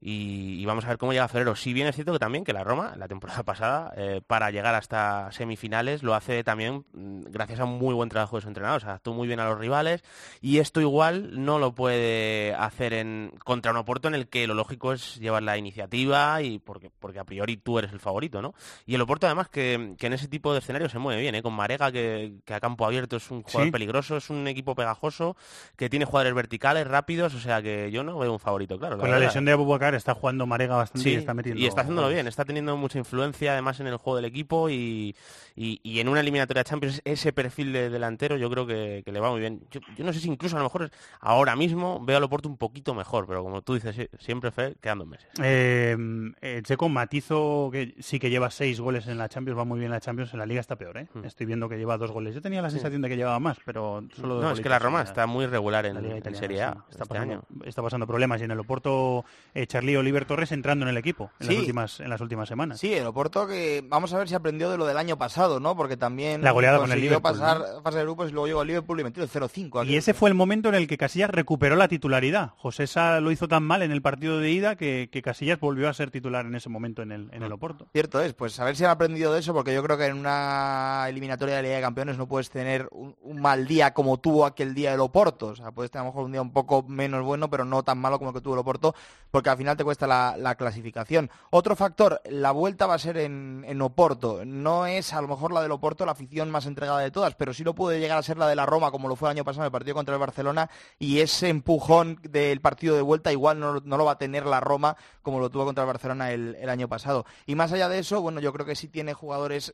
Y, vamos a ver cómo llega febrero. Si bien es cierto que también que la Roma, la temporada pasada, eh, para llegar hasta semifinales, lo hace también mm, gracias a un muy buen trabajo de su entrenador. O sea, actuó muy bien a los rivales y esto igual no lo puede hacer en contra un Oporto en el que lo lógico es llevar la iniciativa y porque, porque a priori tú eres el favorito, ¿no? Y el Oporto además que, que en ese tipo de escenario se mueve bien, ¿eh? Con Marega que, que a campo abierto es un jugador Sí. peligroso, es un equipo pegajoso, que tiene jugadores verticales, rápidos, o sea que yo no veo un favorito, claro. Con la lesión de Abubakar está jugando Marega bastante Sí, y está metiendo. y está haciéndolo bien, está teniendo mucha influencia además en el juego del equipo y, y- y en una eliminatoria de Champions ese perfil de delantero yo creo que, que le va muy bien. Yo, yo no sé si incluso a lo mejor ahora mismo veo al Oporto un poquito mejor, pero como tú dices, siempre fe, quedan dos meses. Eh, eh, Checo matizo que sí que lleva seis goles en la Champions, va muy bien en la Champions, en la Liga está peor, ¿eh? Estoy viendo que lleva dos goles. Yo tenía la sensación de que llevaba más, pero solo dos No, es que la Roma en está muy regular en, la Liga en italiana, Serie A sí. Está, este pasando, año. está pasando problemas y en el Oporto eh, Charlie Oliver Torres entrando en el equipo en, las últimas, en las últimas semanas. Sí, el Oporto que vamos a ver si aprendió de lo del año pasado, ¿no? Porque también La goleada con el Liverpool, pasar ¿no? fase de grupos y luego llegó el Liverpool y metió el 0-5. Y ese fue el momento en el que Casillas recuperó la titularidad. José Sá lo hizo tan mal en el partido de ida que, que Casillas volvió a ser titular en ese momento en el, en el Oporto. Cierto es, pues a ver si han aprendido de eso, porque yo creo que en una eliminatoria de Liga de Campeones no puedes tener un, mal día como tuvo aquel día el Oporto. O sea, puedes tener a lo mejor un día un poco menos bueno, pero no tan malo como el que tuvo el Oporto, porque al final te cuesta la, la clasificación. Otro factor, la vuelta va a ser en, en Oporto. No es a lo mejor la del Oporto la afición más entregada de todas, pero sí lo puede llegar a ser la de la Roma, como lo fue el año pasado en el partido contra el Barcelona, y ese empujón del partido de vuelta igual no, lo va a tener la Roma como lo tuvo contra el Barcelona el, año pasado. Y más allá de eso, bueno, yo creo que sí tiene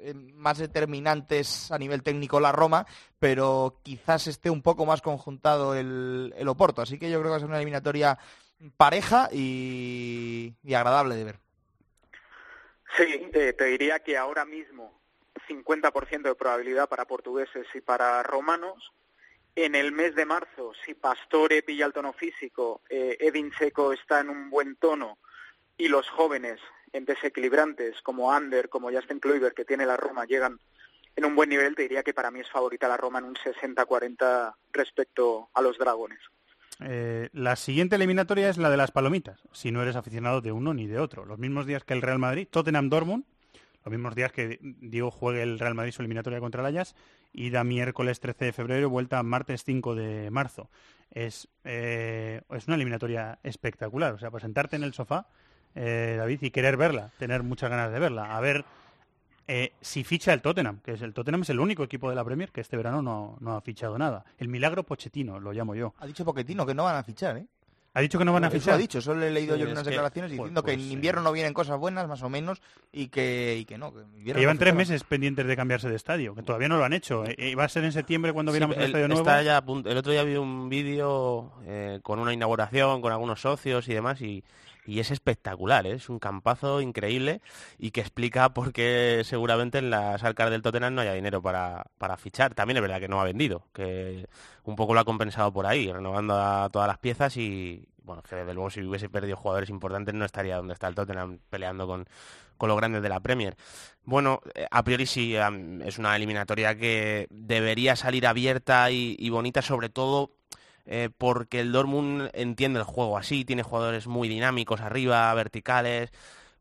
eh, más determinantes a nivel técnico la Roma, pero quizás esté un poco más conjuntado el, el Oporto. Así que yo creo que va a ser una eliminatoria pareja y, y agradable de ver. Sí, eh, te diría que ahora mismo 50% de probabilidad para portugueses y para romanos. En el mes de marzo, si Pastore pilla el tono físico, eh, Edin Seco está en un buen tono y los jóvenes en desequilibrantes como Ander, como Justin Kluivert, que tiene la Roma, llegan en un buen nivel, te diría que para mí es favorita la Roma en un 60-40 respecto a los Dragones. Eh, la siguiente eliminatoria es la de las palomitas, si no eres aficionado de uno ni de otro. Los mismos días que el Real Madrid, Tottenham Dortmund, los mismos días que Diego juegue el Real Madrid su eliminatoria contra el Ajax, ida miércoles 13 de febrero, vuelta martes 5 de marzo. Es, eh, es una eliminatoria espectacular, o sea, pues sentarte en el sofá, eh, David, y querer verla, tener muchas ganas de verla, a ver eh, si ficha el Tottenham, que es el Tottenham es el único equipo de la Premier que este verano no, no ha fichado nada. El milagro Pochettino, lo llamo yo. Ha dicho Poquetino que no van a fichar, ¿eh? Ha dicho que no van a Eso fichar. ha dicho, eso lo he leído Sí, yo unas que- declaraciones pues- diciendo que pues, en eh, invierno no vienen cosas buenas, más o menos, y que, y que no. Que Que llevan no tres meses pendientes de cambiarse de estadio, que todavía no lo han hecho. Eh, eh, va a ser en septiembre cuando Sí, viéramos el, el, estadio nuevo. está ya a punto- el otro día vi un vídeo eh, con una inauguración, con algunos socios y demás, y, y es espectacular, ¿eh? es un campazo increíble y que explica por qué seguramente en las arcas del Tottenham no haya dinero para, para fichar. También es verdad que no ha vendido, que un poco lo ha compensado por ahí, renovando a todas las piezas y, bueno, que desde luego si hubiese perdido jugadores importantes no estaría donde está el Tottenham peleando con, con los grandes de la Premier. Bueno, eh, a priori sí, es una eliminatoria que debería salir abierta y bonita, sobre todo eh, porque el Dortmund entiende el juego así, tiene jugadores muy dinámicos arriba, verticales,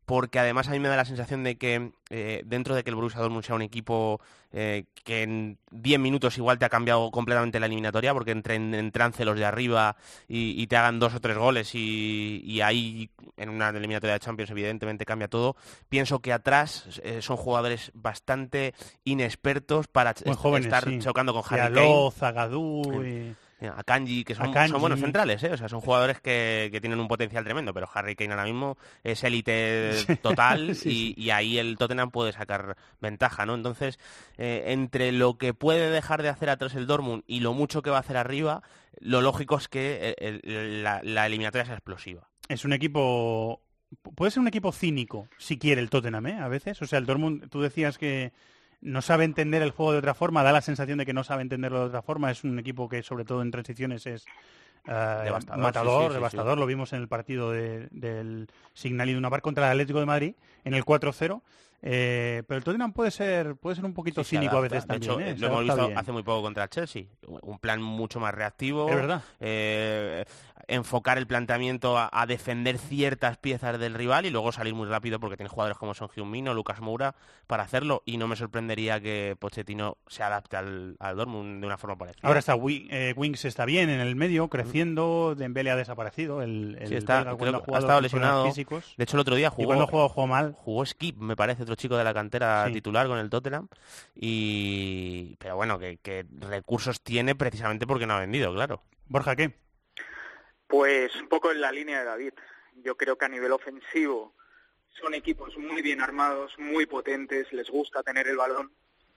porque además a mí me da la sensación de que eh, dentro de que el Borussia Dortmund sea un equipo eh, que en 10 minutos igual te ha cambiado completamente la eliminatoria, porque entren en trance los de arriba y, y te hagan dos o tres goles y, y ahí en una eliminatoria de Champions evidentemente cambia todo. Pienso que atrás eh, son jugadores bastante inexpertos para Muy est- jóvenes, estar sí. chocando con Harry Kane. Zagadou y- A Kanji, que son, Akanji. son buenos centrales, ¿eh? o sea, son jugadores que, que tienen un potencial tremendo, pero Harry Kane ahora mismo es élite total Sí, y, y ahí el Tottenham puede sacar ventaja, ¿no? Entonces, eh, entre lo que puede dejar de hacer atrás el Dortmund y lo mucho que va a hacer arriba, lo lógico es que el- la, la eliminatoria sea explosiva. Es un equipo... Puede ser un equipo cínico, si quiere el Tottenham, ¿eh? A veces. O sea, el Dortmund, tú decías que no sabe entender el juego de otra forma, da la sensación de que no sabe entenderlo de otra forma. Es un equipo que, sobre todo en transiciones, es eh, Devastador, matador, sí, sí, sí, devastador. sí. Lo vimos en el partido de- del Signal Iduna Park contra el Atlético de Madrid, en el 4-0. Eh, pero el Tottenham puede ser, puede ser un poquito Sí, cínico a veces De también. hecho, ¿eh? lo hemos visto bien. hace muy poco contra el Chelsea. Un plan mucho más reactivo. Es verdad. eh, enfocar el planteamiento a, a defender ciertas piezas del rival y luego salir muy rápido porque tiene jugadores como Son Heung-min o Lucas Moura para hacerlo. Y no me sorprendería que Pochettino se adapte al, al Dortmund de una forma parecida. Ahora está eh, Wings está bien en el medio, creciendo. Dembele ha desaparecido. El, el Sí, está, creo cuando ha estado lesionado. físicos. De hecho, el otro día Y jugó, cuando jugó, jugó mal. jugó Skip, me parece, otro chico de la cantera Sí. titular con el Tottenham. Y... Pero bueno, que, que recursos tiene precisamente porque no ha vendido, claro. Borja, ¿qué? Pues un poco en la línea de David. Yo creo que a nivel ofensivo son equipos muy bien armados, muy potentes, les gusta tener el balón,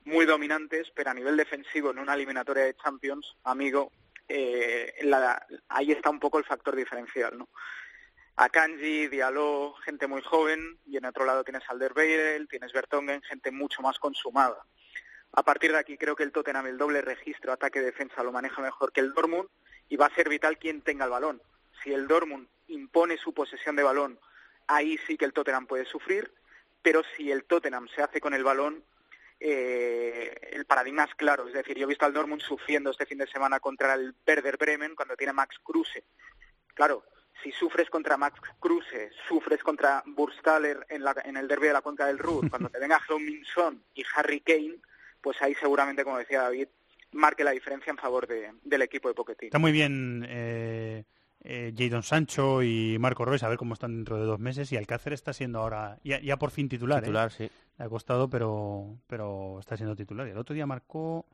muy dominantes, pero a nivel defensivo en una eliminatoria de Champions, amigo, eh, la, ahí está un poco el factor diferencial, ¿no? Akanji, Diallo, gente muy joven, y en otro lado tienes Alderweireld, tienes Bertongen, gente mucho más consumada. A partir de aquí creo que el Tottenham el doble registro ataque-defensa lo maneja mejor que el Dortmund y va a ser vital quien tenga el balón. Si el Dortmund impone su posesión de balón, ahí sí que el Tottenham puede sufrir, pero si el Tottenham se hace con el balón, eh, el paradigma es claro. Es decir, yo he visto al Dortmund sufriendo este fin de semana contra el Werder Bremen cuando tiene Max Kruse. Claro, si sufres contra Max Kruse, sufres contra Burstaller en, la, en el derby de la cuenca del Ruhr, cuando te venga Minson y Harry Kane, pues ahí seguramente, como decía David, marque la diferencia en favor de, del equipo de Pochettino. Está muy bien eh, eh, Jadon Sancho y Marco Reus, a ver cómo están dentro de dos meses. Y Alcácer está siendo ahora ya, ya por fin titular. ¿eh? Titular, sí. Le ha costado, pero, pero está siendo titular. Y el otro día marcó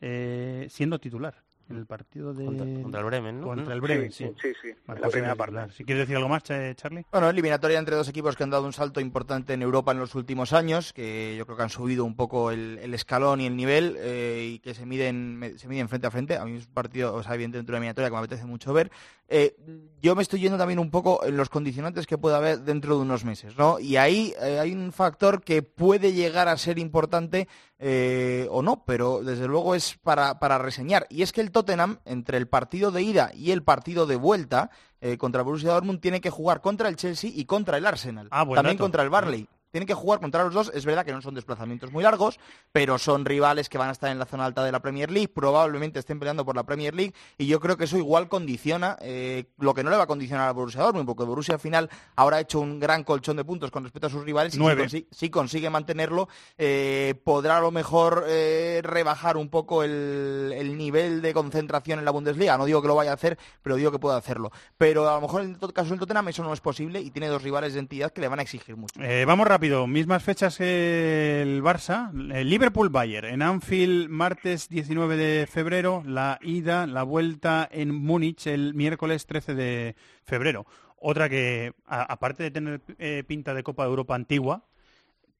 eh, siendo titular en el partido de... Contra, el Bremen, ¿no? Contra el Bremen, sí. Sí, sí, la primera parte. Si quieres decir algo más, Che- Charlie. Bueno, eliminatoria entre dos equipos que han dado un salto importante en Europa en los últimos años, que yo creo que han subido un poco el, el escalón y el nivel eh, y que se miden, me- se miden frente a frente. A mí es un partido, o sea, evidentemente una eliminatoria que me apetece mucho ver. Eh, yo me estoy yendo también un poco en los condicionantes que puede haber dentro de unos meses, ¿no? Y ahí eh, hay un factor que puede llegar a ser importante eh, o no, pero desde luego es para, para reseñar. Y es que el Tottenham, entre el partido de ida y el partido de vuelta, eh, contra el Borussia Dortmund tiene que jugar contra el Chelsea y contra el Arsenal. Ah, También dato. contra el Barley. Tienen que jugar contra los dos. Es verdad que no son desplazamientos muy largos, pero son rivales que van a estar en la zona alta de la Premier League. Probablemente estén peleando por la Premier League. Y yo creo que eso igual condiciona eh, lo que no le va a condicionar al Borussia Dortmund, porque Borussia al final ahora ha hecho un gran colchón de puntos con respecto a sus rivales. Y si, consi- si consigue mantenerlo, eh, podrá a lo mejor eh, rebajar un poco el, el nivel de concentración en la Bundesliga. No digo que lo vaya a hacer, pero digo que puede hacerlo. Pero a lo mejor en el caso del Tottenham eso no es posible y tiene dos rivales de entidad que le van a exigir mucho. Vamos rápido, mismas fechas que el Barça. El Liverpool-Bayern en Anfield, martes 19 de febrero. La ida, la vuelta en Múnich el miércoles 13 de febrero. Otra que, a- aparte de tener eh, pinta de Copa de Europa antigua,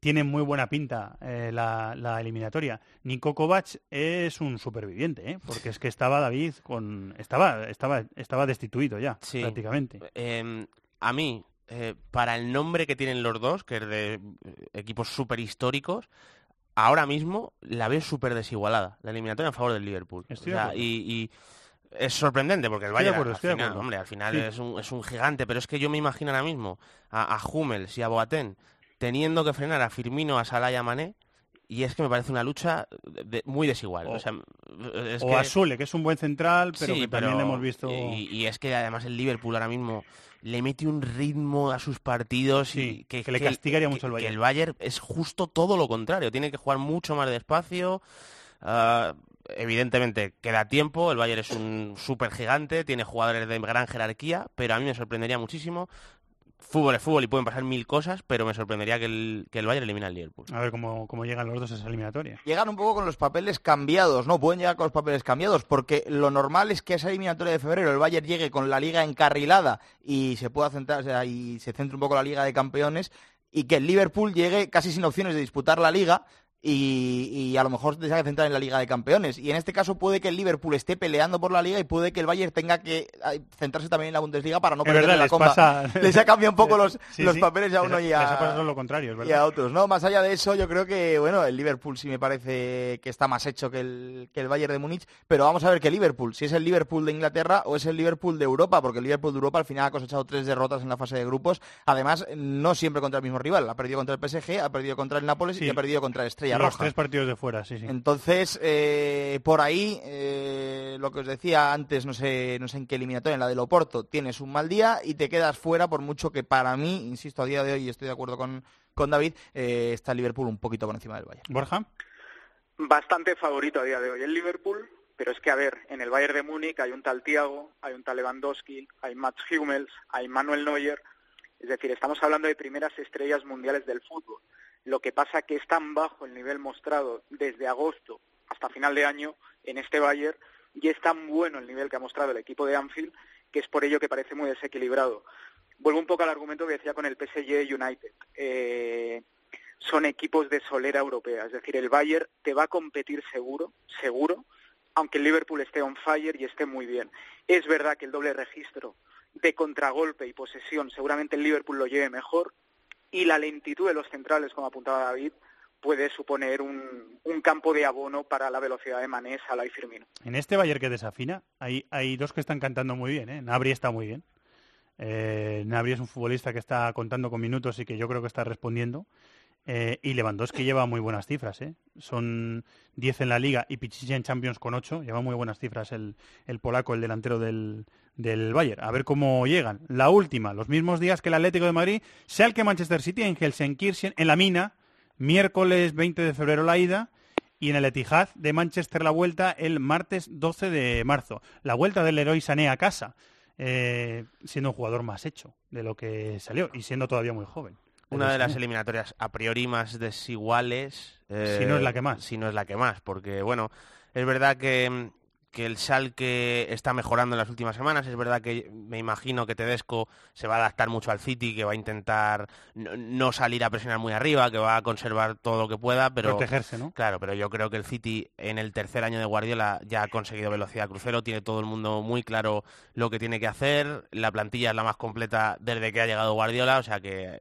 tiene muy buena pinta eh, la, la eliminatoria. Niko Kovac es un superviviente, ¿eh? porque es que estaba David con estaba estaba estaba destituido ya Sí. prácticamente. Eh, a mí, eh, para el nombre que tienen los dos, que es de eh, equipos súper históricos, ahora mismo la veo súper desigualada, la eliminatoria en favor del Liverpool. O sea, y, y es sorprendente porque el Bayern, acuerdo, al final, hombre, al final Sí. es, un, es un gigante, pero es que yo me imagino ahora mismo a, a Hummels y a Boateng teniendo que frenar a Firmino, a Salah y a Mané, y es que me parece una lucha de- muy desigual. O- O, sea, es o que- a Sule, que es un buen central, pero Sí, que también hemos visto... Y, y es que además el Liverpool ahora mismo le mete un ritmo a sus partidos Sí, y que, que le castigaría que- mucho el que Bayern. el Bayern es justo todo lo contrario, tiene que jugar mucho más despacio. ah, evidentemente queda tiempo, el Bayern es un súper gigante, tiene jugadores de gran jerarquía, pero a mí me sorprendería muchísimo. Fútbol es fútbol y pueden pasar mil cosas, pero me sorprendería que el, que el Bayern elimine al Liverpool. A ver cómo, cómo llegan los dos a esa eliminatoria. Llegan un poco con los papeles cambiados, ¿no? Pueden llegar con los papeles cambiados, porque lo normal es que esa eliminatoria de febrero el Bayern llegue con la liga encarrilada y se pueda centrar, o sea, y se centre un poco la liga de campeones, y que el Liverpool llegue casi sin opciones de disputar la liga y, y a lo mejor se que centrar en la Liga de Campeones. Y en este caso puede que el Liverpool esté peleando por la Liga y puede que el Bayern tenga que centrarse también en la Bundesliga para no perder verdad, la les comba. pasa- Les ha cambiado un poco los, Sí, los sí. papeles a uno Les- y a, les ha pasado lo contrario, es y a otros. No, más allá de eso, yo creo que bueno, el Liverpool sí me parece que está más hecho que el, que el Bayern de Múnich, pero vamos a ver qué Liverpool, si es el Liverpool de Inglaterra o es el Liverpool de Europa, porque el Liverpool de Europa al final ha cosechado tres derrotas en la fase de grupos, además no siempre contra el mismo rival, ha perdido contra el PSG, ha perdido contra el Nápoles Sí. y ha perdido contra el Estrella Los Roja. tres partidos de fuera, sí, sí. Entonces, eh, por ahí, eh, lo que os decía antes, no sé, no sé en qué eliminatoria, en la del Oporto, tienes un mal día y te quedas fuera, por mucho que para mí, insisto, a día de hoy, y estoy de acuerdo con, con David, eh, está el Liverpool un poquito por encima del Bayern. Borja. Bastante favorito a día de hoy el Liverpool, pero es que, a ver, en el Bayern de Múnich hay un tal Thiago, hay un tal Lewandowski, hay Mats Hummels, hay Manuel Neuer, es decir, estamos hablando de primeras estrellas mundiales del fútbol. Lo que pasa que es tan bajo el nivel mostrado desde agosto hasta final de año en este Bayern y es tan bueno el nivel que ha mostrado el equipo de Anfield que es por ello que parece muy desequilibrado. vuelvo un poco al argumento que decía con el PSG United. Eh, son equipos de solera europea, es decir, el Bayern te va a competir seguro, seguro, aunque el Liverpool esté on fire y esté muy bien. Es verdad que el doble registro de contragolpe y posesión seguramente el Liverpool lo lleve mejor y la lentitud de los centrales, como apuntaba David, puede suponer un, un, campo de abono para la velocidad de Mané, Salah y Firmino. En este Bayern que desafina, hay, hay dos que están cantando muy bien. ¿eh? Nabri está muy bien. Eh, Nabri es un futbolista que está contando con minutos y que yo creo que está respondiendo. Eh, y Lewandowski lleva muy buenas cifras, ¿eh? Son 10 en la Liga y Pichichi en Champions con 8. Lleva muy buenas cifras el, el polaco, el delantero del, del, Bayern. A ver cómo llegan. La última, los mismos días que el Atlético de Madrid, que Manchester City en Helsinki, en la mina, miércoles 20 de febrero la ida y en el Etihad de Manchester la vuelta el martes 12 de marzo. La vuelta del Leroy Sané a casa, eh, siendo un jugador más hecho de lo que salió y siendo todavía muy joven. Una de las eliminatorias a priori más desiguales. si no es la que más. Si no es la que más, porque bueno, es verdad que que el que está mejorando en las últimas semanas. Es verdad que me imagino que Tedesco se va a adaptar mucho al City, que va a intentar no, salir a presionar muy arriba, que va a conservar todo lo que pueda, pero protegerse, ¿no? Claro, pero yo creo que el City en el tercer año de Guardiola ya ha conseguido velocidad crucero, tiene todo el mundo muy claro lo que tiene que hacer, la plantilla es la más completa desde que ha llegado Guardiola, o sea que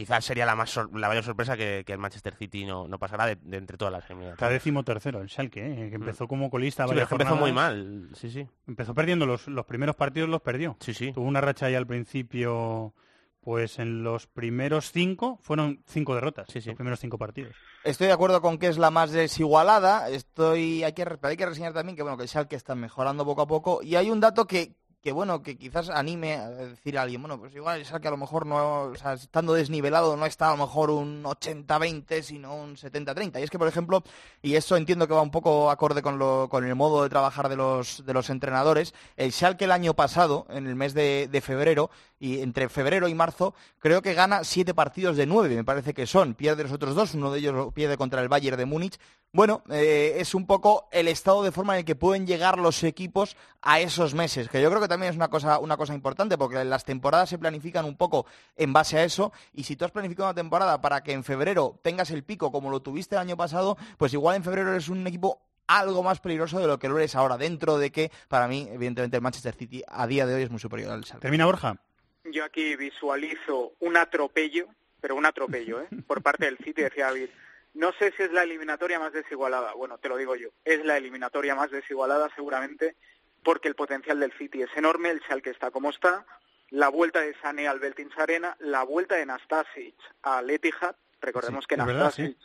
quizás sería la más la mayor sorpresa que, el Manchester City no, no pasará de, entre todas las eliminatorias. Está décimo tercero el Schalke, ¿eh? que empezó mm. como colista muy mal, sí, sí. Empezó perdiendo los, los primeros partidos, los perdió. Sí, sí. Tuvo una racha ahí al principio, pues en los primeros cinco fueron cinco derrotas, sí, sí. los primeros cinco partidos. Estoy de acuerdo con que es la más desigualada. Estoy, hay que, hay que reseñar también que bueno que el Schalke está mejorando poco a poco y hay un dato que, que bueno, que quizás anime a decir a alguien, bueno, pues igual es que a lo mejor no, o sea, estando desnivelado no está a lo mejor un 80-20, sino un 70-30. Y es que, por ejemplo, y eso entiendo que va un poco acorde con, lo, con el modo de trabajar de los, de los entrenadores, el Schalke el año pasado, en el mes de, de febrero, y entre febrero y marzo, creo que gana siete partidos de nueve, me parece que son. Pierde los otros dos, uno de ellos pierde contra el Bayern de Múnich. Bueno, eh, es un poco el estado de forma en el que pueden llegar los equipos a esos meses, que yo creo que también es una cosa, una cosa importante, porque las temporadas se planifican un poco en base a eso, y si tú has planificado una temporada para que en febrero tengas el pico como lo tuviste el año pasado, pues igual en febrero eres un equipo algo más peligroso de lo que lo eres ahora, dentro de que, para mí, evidentemente, el Manchester City a día de hoy es muy superior al Salzburgo. Termina Borja. Yo aquí visualizo un atropello, pero un atropello, ¿eh? por parte del City, decía David. No sé si es la eliminatoria más desigualada. Bueno, te lo digo yo. Es la eliminatoria más desigualada seguramente porque el potencial del City es enorme, el que está como está, la vuelta de Sané al Beltins Arena, la vuelta de Nastasic al Etihad, recordemos que Nastasic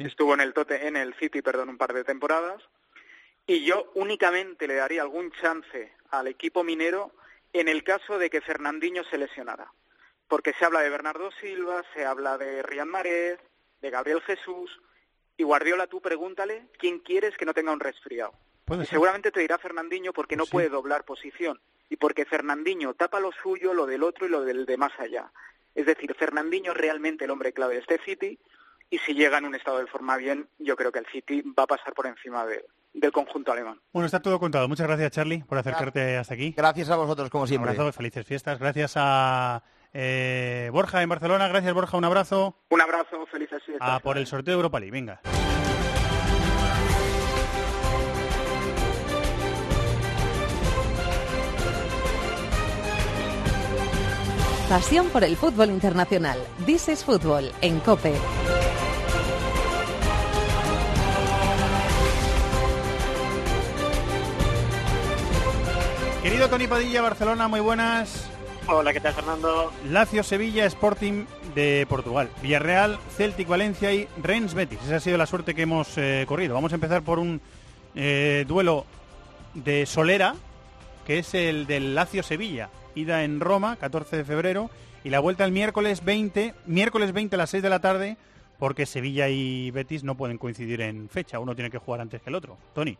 estuvo en el, tote, en el City perdón, un par de temporadas, y yo únicamente le daría algún chance al equipo minero en el caso de que Fernandinho se lesionara. Porque se habla de Bernardo Silva, se habla de Rian Marez, de Gabriel Jesús, y Guardiola tú pregúntale quién quieres que no tenga un resfriado. Y seguramente te dirá Fernandinho porque no puede doblar posición y porque Fernandinho tapa lo suyo, lo del otro y lo del de más allá. Es decir, Fernandinho es realmente el hombre clave de este City y si llega en un estado de forma bien, yo creo que el City va a pasar por encima de, del conjunto alemán. Bueno, está todo contado. Muchas gracias, Charlie, por acercarte hasta aquí. Gracias a vosotros, como siempre. Un abrazo, felices fiestas. Gracias a eh, Borja en Barcelona. Gracias, Borja. Un abrazo. Un abrazo, felices fiestas. A por el sorteo de Europa League. Venga. Pasión por el fútbol internacional. This is Fútbol en COPE. Querido Tony Padilla, Barcelona, muy buenas. Hola, ¿qué tal, Fernando? Lazio, Sevilla, Sporting de Portugal. Villarreal, Celtic, Valencia y Rennes, Betis. Esa ha sido la suerte que hemos eh, corrido. Vamos a empezar por un eh, duelo de Solera, que es el del Lazio-Sevilla. Ida en Roma, 14 de febrero, y la vuelta el miércoles 20, miércoles 20 a las 6 de la tarde, porque Sevilla y Betis no pueden coincidir en fecha. Uno tiene que jugar antes que el otro. Tony.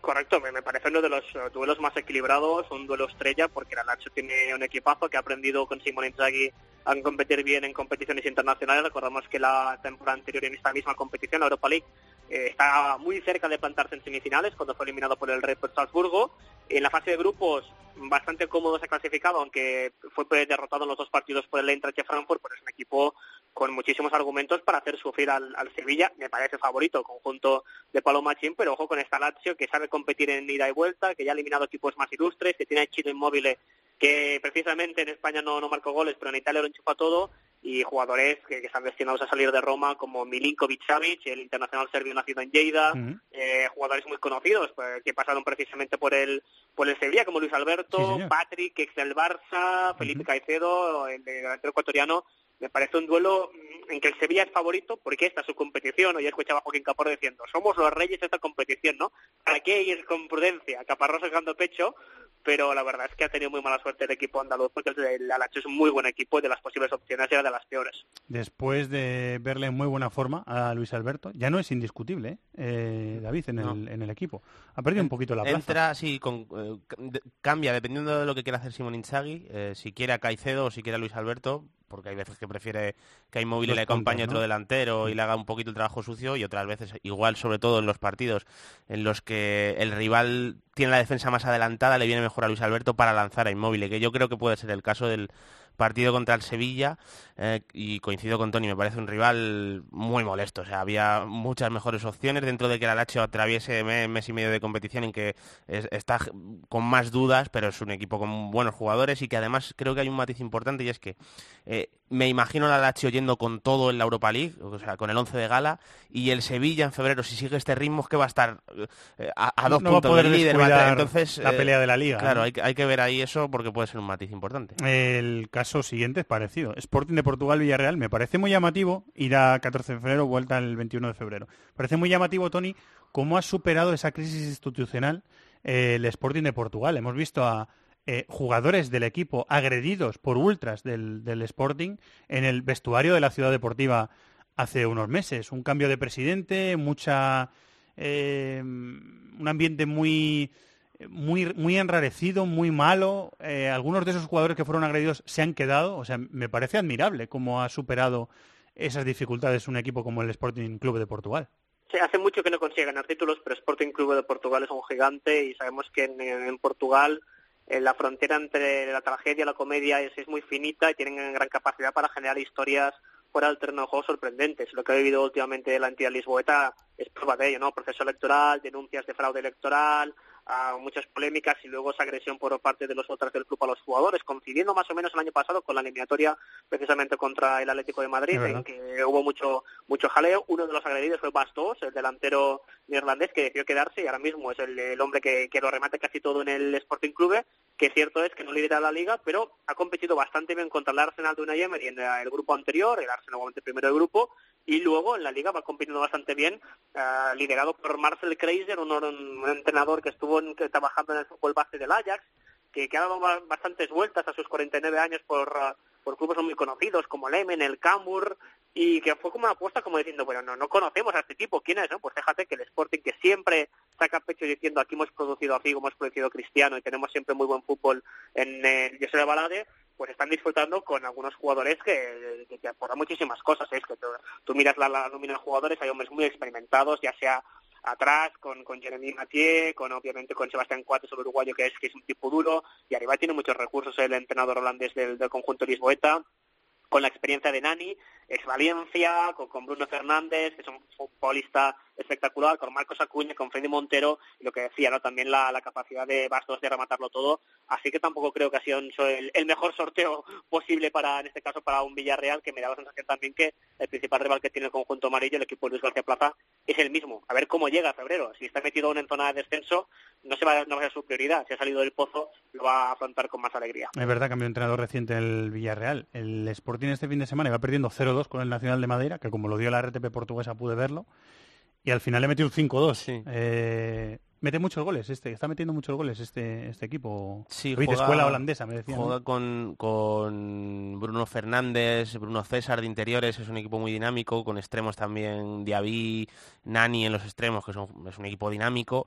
Correcto, me, parece uno de los eh, duelos más equilibrados, un duelo estrella, porque la Lazio tiene un equipazo que ha aprendido con Simone Inzaghi a competir bien en competiciones internacionales. Recordamos que la temporada anterior en esta misma competición, la Europa League, eh, está muy cerca de plantarse en semifinales cuando fue eliminado por el Red Bull Salzburgo. En la fase de grupos bastante cómodo se ha clasificado, aunque fue derrotado en los dos partidos por el Eintracht Frankfurt, pero es un equipo con muchísimos argumentos para hacer sufrir al, Sevilla. Me parece favorito el conjunto de Palo Machín, pero ojo con esta Lazio que sabe competir en ida y vuelta, que ya ha eliminado equipos más ilustres, que tiene a Chile Inmóvil que precisamente en España no, no marcó goles, pero en Italia lo enchufa todo, y jugadores que, están destinados a salir de Roma como Milinkovic Savic, el internacional serbio nacido en Lleida, eh, jugadores muy conocidos pues, que pasaron precisamente por el por el Sevilla, como Luis Alberto, Patrick, ex del Barça, Felipe Caicedo, el delantero ecuatoriano, me parece un duelo en que el Sevilla es favorito porque esta es su competición. Hoy escuchaba a Joaquín Capor diciendo, somos los reyes de esta competición, ¿no? ¿Para qué ir con prudencia? Caparrós sacando pecho, pero la verdad es que ha tenido muy mala suerte el equipo andaluz porque el Alacho es un muy buen equipo y de las posibles opciones era de las peores. Después de verle en muy buena forma a Luis Alberto, ya no es indiscutible, ¿eh? eh David, en, el, en el equipo. Ha perdido un poquito la plaza. Entra, sí, con, eh, cambia dependiendo de lo que quiera hacer Simón Inzaghi, eh, si quiere a Caicedo o si quiere a Luis Alberto, porque hay veces que prefiere que hay móvil y le acompañe otro delantero y le haga un poquito el trabajo sucio y otras veces igual sobre todo en los partidos en los que el rival tiene la defensa más adelantada le viene mejor a Luis Alberto para lanzar a Inmóvil que yo creo que puede ser el caso del partido contra el Sevilla eh, y coincido con Tony, me parece un rival muy molesto. O sea, había muchas mejores opciones dentro de que el Alacho atraviese mes y medio de competición en que está con más dudas, pero es un equipo con buenos jugadores y que además creo que hay un matiz importante y es que eh, me imagino al Alacho yendo con todo en la Europa League, o sea, con el 11 de gala, y el Sevilla en febrero, si sigue este ritmo, es que va a estar eh, a, dos puntos del líder. Entonces, la pelea de la liga. Claro, hay, hay, que ver ahí eso porque puede ser un matiz importante. El caso siguiente es parecido. Sporting de Portugal Villarreal me parece muy llamativo ir a 14 de febrero, vuelta el 21 de febrero. Parece muy llamativo, Tony, cómo ha superado esa crisis institucional eh, el Sporting de Portugal. Hemos visto a eh, jugadores del equipo agredidos por ultras del, Sporting en el vestuario de la ciudad deportiva hace unos meses. Un cambio de presidente, mucha... Eh, un ambiente muy muy, muy enrarecido, muy malo. Eh, algunos de esos jugadores que fueron agredidos se han quedado. O sea, me parece admirable cómo ha superado esas dificultades un equipo como el Sporting Club de Portugal. Sí, hace mucho que no consigue ganar títulos, pero Sporting Club de Portugal es un gigante y sabemos que en, Portugal eh, la frontera entre la tragedia y la comedia es, muy finita y tienen gran capacidad para generar historias fuera del terreno de juego sorprendentes. Lo que ha vivido últimamente la entidad lisboeta es prueba de ello, ¿no? Proceso electoral, denuncias de fraude electoral, a muchas polémicas y luego esa agresión por parte de los otros del club a los jugadores, coincidiendo más o menos el año pasado con la eliminatoria precisamente contra el Atlético de Madrid, en que hubo mucho mucho jaleo. Uno de los agredidos fue Bastos, el delantero neerlandés, que decidió quedarse y ahora mismo es el, hombre que, que, lo remate casi todo en el Sporting Club, que cierto es que no lidera la liga, pero ha competido bastante bien contra el Arsenal de Unai Emery en el grupo anterior, el Arsenal obviamente primero del grupo, y luego en la liga va compitiendo bastante bien, eh, liderado por Marcel Kreiser, un, entrenador que estuvo trabajando en el fútbol base del Ajax, que, ha dado bastantes vueltas a sus 49 años por, uh, por clubes muy conocidos como el Emen, el Camur, y que fue como una apuesta como diciendo, bueno, no, no conocemos a este tipo, ¿quién es? No? Pues fíjate que el Sporting, que siempre saca pecho diciendo aquí hemos producido a Figo, hemos producido a Cristiano y tenemos siempre muy buen fútbol en el José de Balade, pues están disfrutando con algunos jugadores que, que, aportan muchísimas cosas. Es que tú, miras la, la nómina de jugadores, hay hombres muy experimentados, ya sea atrás con, con Jeremy Mathieu, con obviamente con Sebastián Cuates, el uruguayo que es que es un tipo duro, y arriba tiene muchos recursos el entrenador holandés del conjunto lisboeta, con la experiencia de Nani, ex Valencia, con, Bruno Fernández, que es un futbolista espectacular, con Marcos Acuña, con Freddy Montero, y lo que decía, ¿no? también la, capacidad de Bastos de rematarlo todo. Así que tampoco creo que ha sido el, mejor sorteo posible para, en este caso, para un Villarreal, que me da la sensación también que el principal rival que tiene el conjunto amarillo, el equipo de Luis García Plaza, es el mismo. A ver cómo llega a febrero. Si está metido aún en zona de descenso, no se va, no va a ser su prioridad. Si ha salido del pozo, lo va a afrontar con más alegría. Es verdad, cambió entrenador reciente el Villarreal. El Sporting este fin de semana iba perdiendo 0-2 con el Nacional de Madeira, que como lo dio la RTP portuguesa pude verlo, y al final le metió un 5-2. Eh, mete muchos goles este, está metiendo muchos goles este, este equipo. Sí, juega, escuela holandesa, me decían. Juega con, con Bruno Fernández, Bruno César de interiores, es un equipo muy dinámico, con extremos también Diaby, Nani en los extremos, que es un equipo dinámico.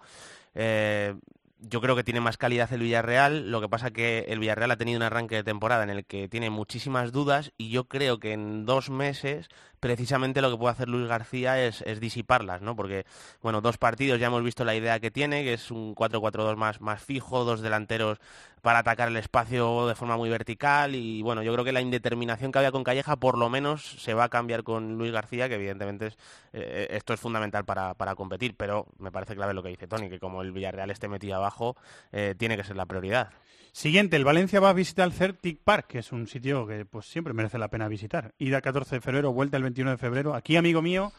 Eh, yo creo que tiene más calidad el Villarreal, lo que pasa que el Villarreal ha tenido un arranque de temporada en el que tiene muchísimas dudas y yo creo que en dos meses precisamente lo que puede hacer Luis García es, disiparlas, ¿no? Porque, bueno, dos partidos ya hemos visto la idea que tiene, que es un 4-4-2 más, fijo, dos delanteros para atacar el espacio de forma muy vertical y, bueno, yo creo que la indeterminación que había con Calleja por lo menos se va a cambiar con Luis García, que evidentemente es, eh, esto es fundamental para, competir, pero me parece clave lo que dice Tony, que como el Villarreal esté metido abajo, eh, tiene que ser la prioridad. Siguiente, el Valencia va a visitar el Celtic Park, que es un sitio que pues siempre merece la pena visitar. Ida 14 de febrero, vuelta el 21 de febrero. Aquí, amigo mío,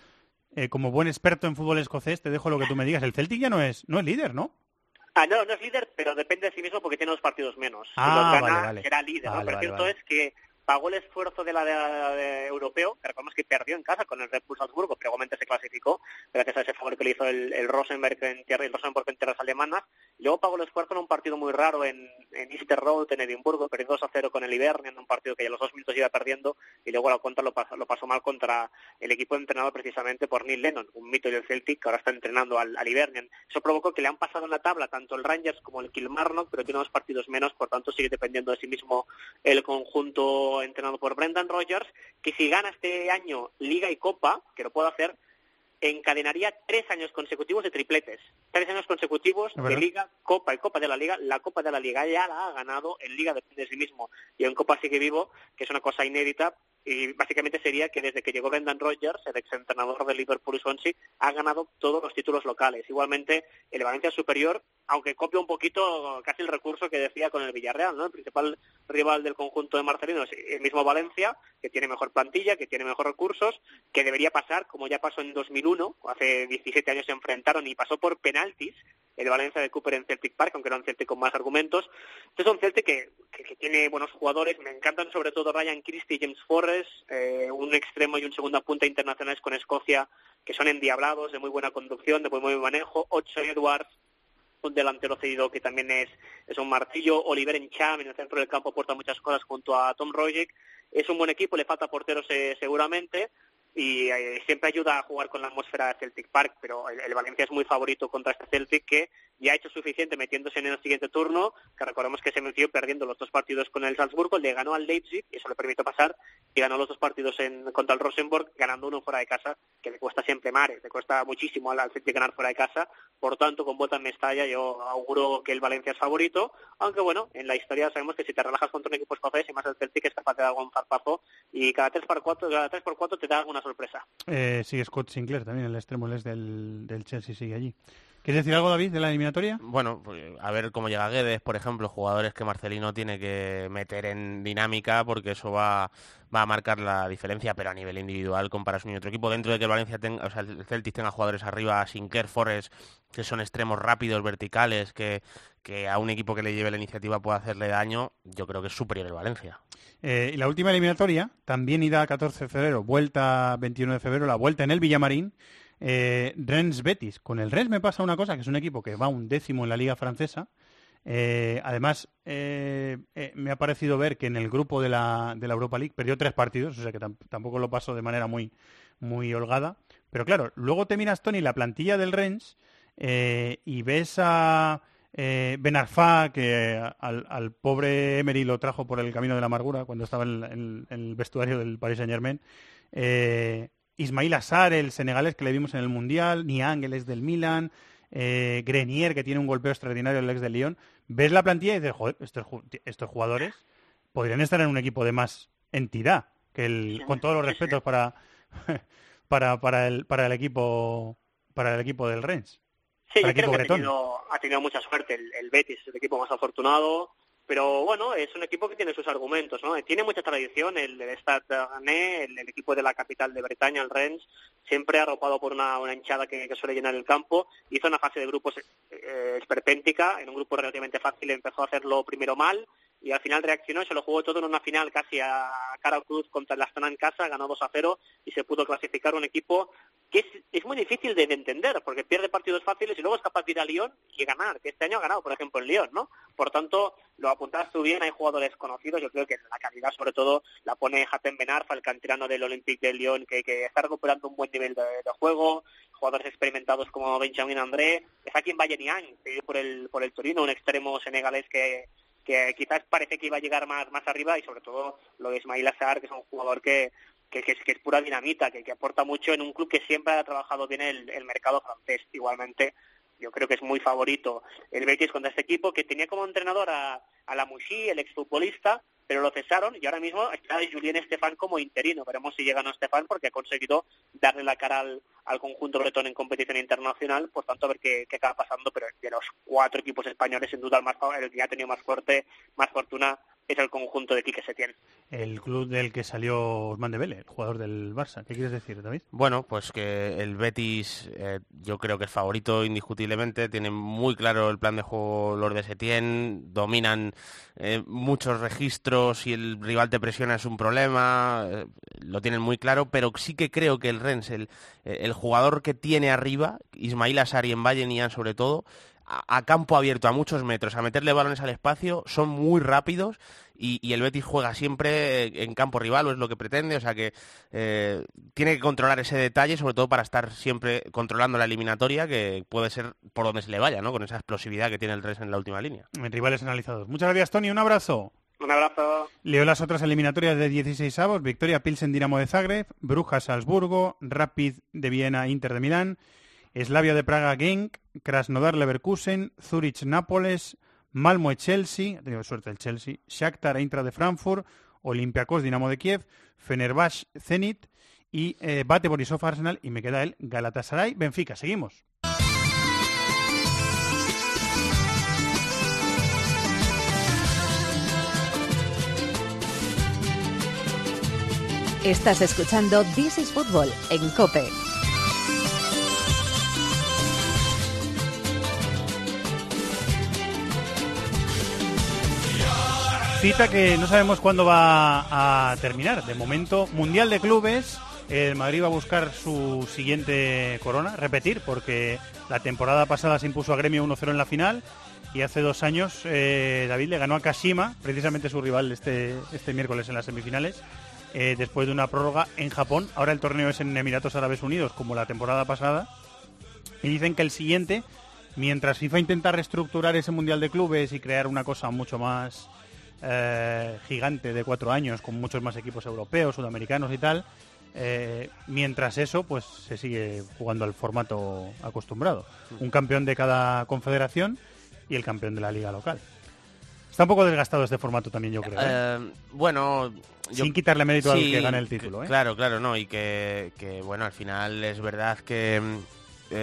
eh, como buen experto en fútbol escocés, te dejo lo que tú me digas. El Celtic ya no es, no es líder, ¿no? Ah, no, no es líder, pero depende de sí mismo porque tiene dos partidos menos. Ah, si los gana, será líder. ¿no? Pero cierto es que pagó el esfuerzo de la de, europeo, que recordemos que perdió en casa con el Red Bull Salzburgo, pero igualmente se clasificó gracias a ese favor que le hizo el, Rosenberg en tierra, el Rosenborg en tierras alemanas. Luego pagó el esfuerzo en un partido muy raro en, en Easter Road, en Edimburgo, perdió 2 a 0 con el Ibernia en un partido que ya los dos minutos iba perdiendo y luego la cuenta lo pasó, lo pasó mal contra el equipo entrenado precisamente por Neil Lennon, un mito del Celtic que ahora está entrenando al, al Ibernian. Eso provocó que le han pasado en la tabla tanto el Rangers como el Kilmarnock, pero tiene dos partidos menos, por tanto sigue dependiendo de sí mismo el conjunto entrenado por Brendan Rodgers, que si gana este año Liga y Copa, que lo puede hacer, encadenaría tres años consecutivos de tripletes. Tres años consecutivos de Liga, Copa y Copa de la Liga. La Copa de la Liga ya la ha ganado en Liga de sí mismo y en Copa sigue vivo, que es una cosa inédita y básicamente sería que desde que llegó Brendan Rodgers, el exentrenador de Liverpool y Swansea, ha ganado todos los títulos locales. Igualmente, el Valencia Superior, aunque copia un poquito casi el recurso que decía con el Villarreal, ¿no? El principal rival del conjunto de Marcelino el mismo Valencia, que tiene mejor plantilla, que tiene mejor recursos, que debería pasar, como ya pasó en 2001, hace 17 años se enfrentaron y pasó por penaltis, el Valencia de Cooper en Celtic Park, aunque era un Celtic con más argumentos. Es un Celtic que, que, tiene buenos jugadores, me encantan sobre todo Ryan Christie y James Forrest, eh, un extremo y un segunda punta internacionales con Escocia que son endiablados, de muy buena conducción, de muy buen manejo, Ocho Edwards, un delantero cedido que también es, es un martillo, Oliver Encham en el centro del campo aporta muchas cosas junto a Tom Rojic, es un buen equipo, le falta porteros eh, seguramente, y eh, siempre ayuda a jugar con la atmósfera de Celtic Park, pero el, Valencia es muy favorito contra este Celtic que ya ha hecho suficiente metiéndose en el siguiente turno, que recordemos que se metió perdiendo los dos partidos con el Salzburgo, le ganó al Leipzig, y eso le permitió pasar, y ganó los dos partidos en, contra el Rosenborg, ganando uno fuera de casa, que le cuesta siempre mares, le cuesta muchísimo al, Celtic ganar fuera de casa, por tanto, con vuelta en Mestalla yo auguro que el Valencia es favorito, aunque bueno, en la historia sabemos que si te relajas contra un equipo escocés y más el Celtic es capaz de dar algún zarpazo, y cada 3 por 4 cada 3 por 4 te da alguna sorpresa. Eh, sí, Scott Sinclair también, el extremo es del, del Chelsea, sigue allí. ¿Quieres decir algo, David, de la eliminatoria? Bueno, pues, a ver cómo llega Guedes, por ejemplo, jugadores que Marcelino tiene que meter en dinámica porque eso va, va a marcar la diferencia, pero a nivel individual comparación y otro equipo. Dentro de que el Valencia tenga, o sea, el Celtic tenga jugadores arriba, Sinclair, Forrest, que son extremos rápidos, verticales, que, que a un equipo que le lleve la iniciativa pueda hacerle daño, yo creo que es superior el Valencia. Eh, y la última eliminatoria, también ida 14 de febrero, vuelta 21 de febrero, la vuelta en el Villamarín. Eh, Rennes Betis. Con el Rennes me pasa una cosa, que es un equipo que va un décimo en la liga francesa. Eh, además, eh, me ha parecido ver que en el grupo de la, de la Europa League perdió tres partidos, o sea que tampoco lo pasó de manera muy, muy holgada. Pero claro, luego te miras, Tony, la plantilla del Rennes y ves a Ben Arfa, que al, pobre Emery lo trajo por el camino de la amargura cuando estaba en, el vestuario del Paris Saint Germain. Ismail Assar, el senegalés que le vimos en el Mundial, Niang, el ex del Milan, eh, Grenier, que tiene un golpeo extraordinario, el ex del Lyon. Ves la plantilla y dices, joder, estos, jugadores podrían estar en un equipo de más entidad, que el, con todos los respetos para, para, para, el, para el equipo para el equipo del Rennes. Sí, creo que ha tenido, ha tenido, mucha suerte. El, el Betis es el equipo más afortunado pero bueno, es un equipo que tiene sus argumentos, ¿no? Tiene mucha tradición el, el Stade el, equipo de la capital de Bretaña, el Rennes, siempre arropado por una, hinchada que, suele llenar el campo. Hizo una fase de grupos eh, esperpéntica, en un grupo relativamente fácil empezó a hacerlo primero mal, y al final reaccionó y se lo jugó todo en una final casi a cara cruz contra el Astana en casa, ganó 2 a 0 y se pudo clasificar un equipo que es, muy difícil de entender porque pierde partidos fáciles y luego es capaz de ir a Lyon y ganar, que este año ha ganado, por ejemplo, en Lyon, ¿no? Por tanto, lo apuntas tú bien, hay jugadores conocidos, yo creo que la calidad sobre todo la pone Hatem Benarfa, el canterano del Olympique de Lyon, que, está recuperando un buen nivel de, juego, jugadores experimentados como Benjamin André, está aquí en Bayern por el, por el Torino, un extremo senegalés que que quizás parece que iba a llegar más, más arriba y sobre todo lo de Ismail Azar, que es un jugador que, que, que, es, que es pura dinamita, que, que aporta mucho en un club que siempre ha trabajado bien el, el mercado francés. Igualmente, yo creo que es muy favorito el Betis contra este equipo que tenía como entrenador a, a la Mouchy, el exfutbolista, pero lo cesaron y ahora mismo está Julien Estefan como interino. Veremos si llega no Estefan porque ha conseguido darle la cara al, al conjunto bretón en competición internacional, por tanto a ver qué, qué acaba pasando, pero de los cuatro equipos españoles sin duda el, más, el que ha tenido más fuerte, más fortuna es el conjunto de Quique Setién. El club del que salió Osman Dembélé, el jugador del Barça. ¿Qué quieres decir, David? Bueno, pues que el Betis eh, yo creo que es favorito indiscutiblemente, tienen muy claro el plan de juego los de Setién, dominan eh, muchos registros y el rival te presiona es un problema, eh, lo tienen muy claro, pero sí que creo que el Rennes, el, el jugador que tiene arriba, Ismail Asari en Valle Nian sobre todo, a, campo abierto, a muchos metros, a meterle balones al espacio, son muy rápidos y, y, el Betis juega siempre en campo rival, o es lo que pretende, o sea que eh, tiene que controlar ese detalle, sobre todo para estar siempre controlando la eliminatoria, que puede ser por donde se le vaya, ¿no? Con esa explosividad que tiene el Res en la última línea. En rivales analizados. Muchas gracias, Tony, un abrazo. Un abrazo. Leo las otras eliminatorias de 16 avos. Victoria Pilsen Dinamo de Zagreb, Brujas Salzburgo, Rapid de Viena Inter de Milán, Slavia de Praga Genk, Krasnodar Leverkusen, Zurich Nápoles, Malmo Chelsea, ha tenido suerte el Chelsea, Shakhtar Eintracht de Frankfurt, Olympiacos Dinamo de Kiev, Fenerbahce Zenit y eh, Bate Borisov Arsenal y me queda el Galatasaray Benfica. Seguimos. Estás escuchando This is Football en Cope. Cita que no sabemos cuándo va a terminar. De momento, Mundial de Clubes. El Madrid va a buscar su siguiente corona, repetir, porque la temporada pasada se impuso a Gremio 1-0 en la final y hace dos años eh, David le ganó a Kashima, precisamente su rival este, este miércoles en las semifinales, eh, después de una prórroga en Japón. Ahora el torneo es en Emiratos Árabes Unidos, como la temporada pasada. Y dicen que el siguiente, mientras FIFA intenta reestructurar ese Mundial de Clubes y crear una cosa mucho más eh, gigante de cuatro años, con muchos más equipos europeos, sudamericanos y tal, eh, mientras eso, pues se sigue jugando al formato acostumbrado. Un campeón de cada confederación y el campeón de la liga local. Está un poco desgastado este formato también, yo creo. ¿eh? Eh, bueno, yo- Sin quitarle mérito sí, al que gane el título. ¿eh? Claro, claro, no, y que, que, bueno, al final es verdad que mm,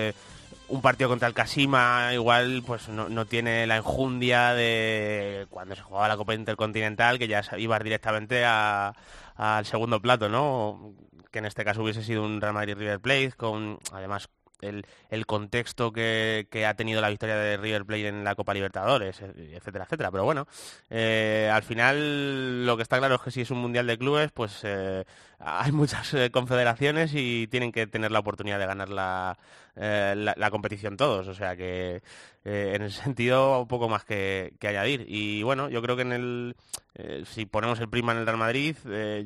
un partido contra el Kashima igual pues no, no tiene la enjundia de cuando se jugaba la Copa Intercontinental, que ya ibas directamente al segundo plato, ¿no? Que en este caso hubiese sido un Real Madrid River Plate, con además el, el contexto que, que ha tenido la victoria de River Plate en la Copa Libertadores, eh, etcétera, etcétera. Pero bueno, eh, al final lo que está claro es que si es un mundial de clubes, pues eh, hay muchas eh, confederaciones y tienen que tener la oportunidad de ganar la, eh, la, la competición todos. O sea que eh, en ese sentido poco más que, que añadir. Y bueno, yo creo que en el si ponemos el prima en el Real Madrid,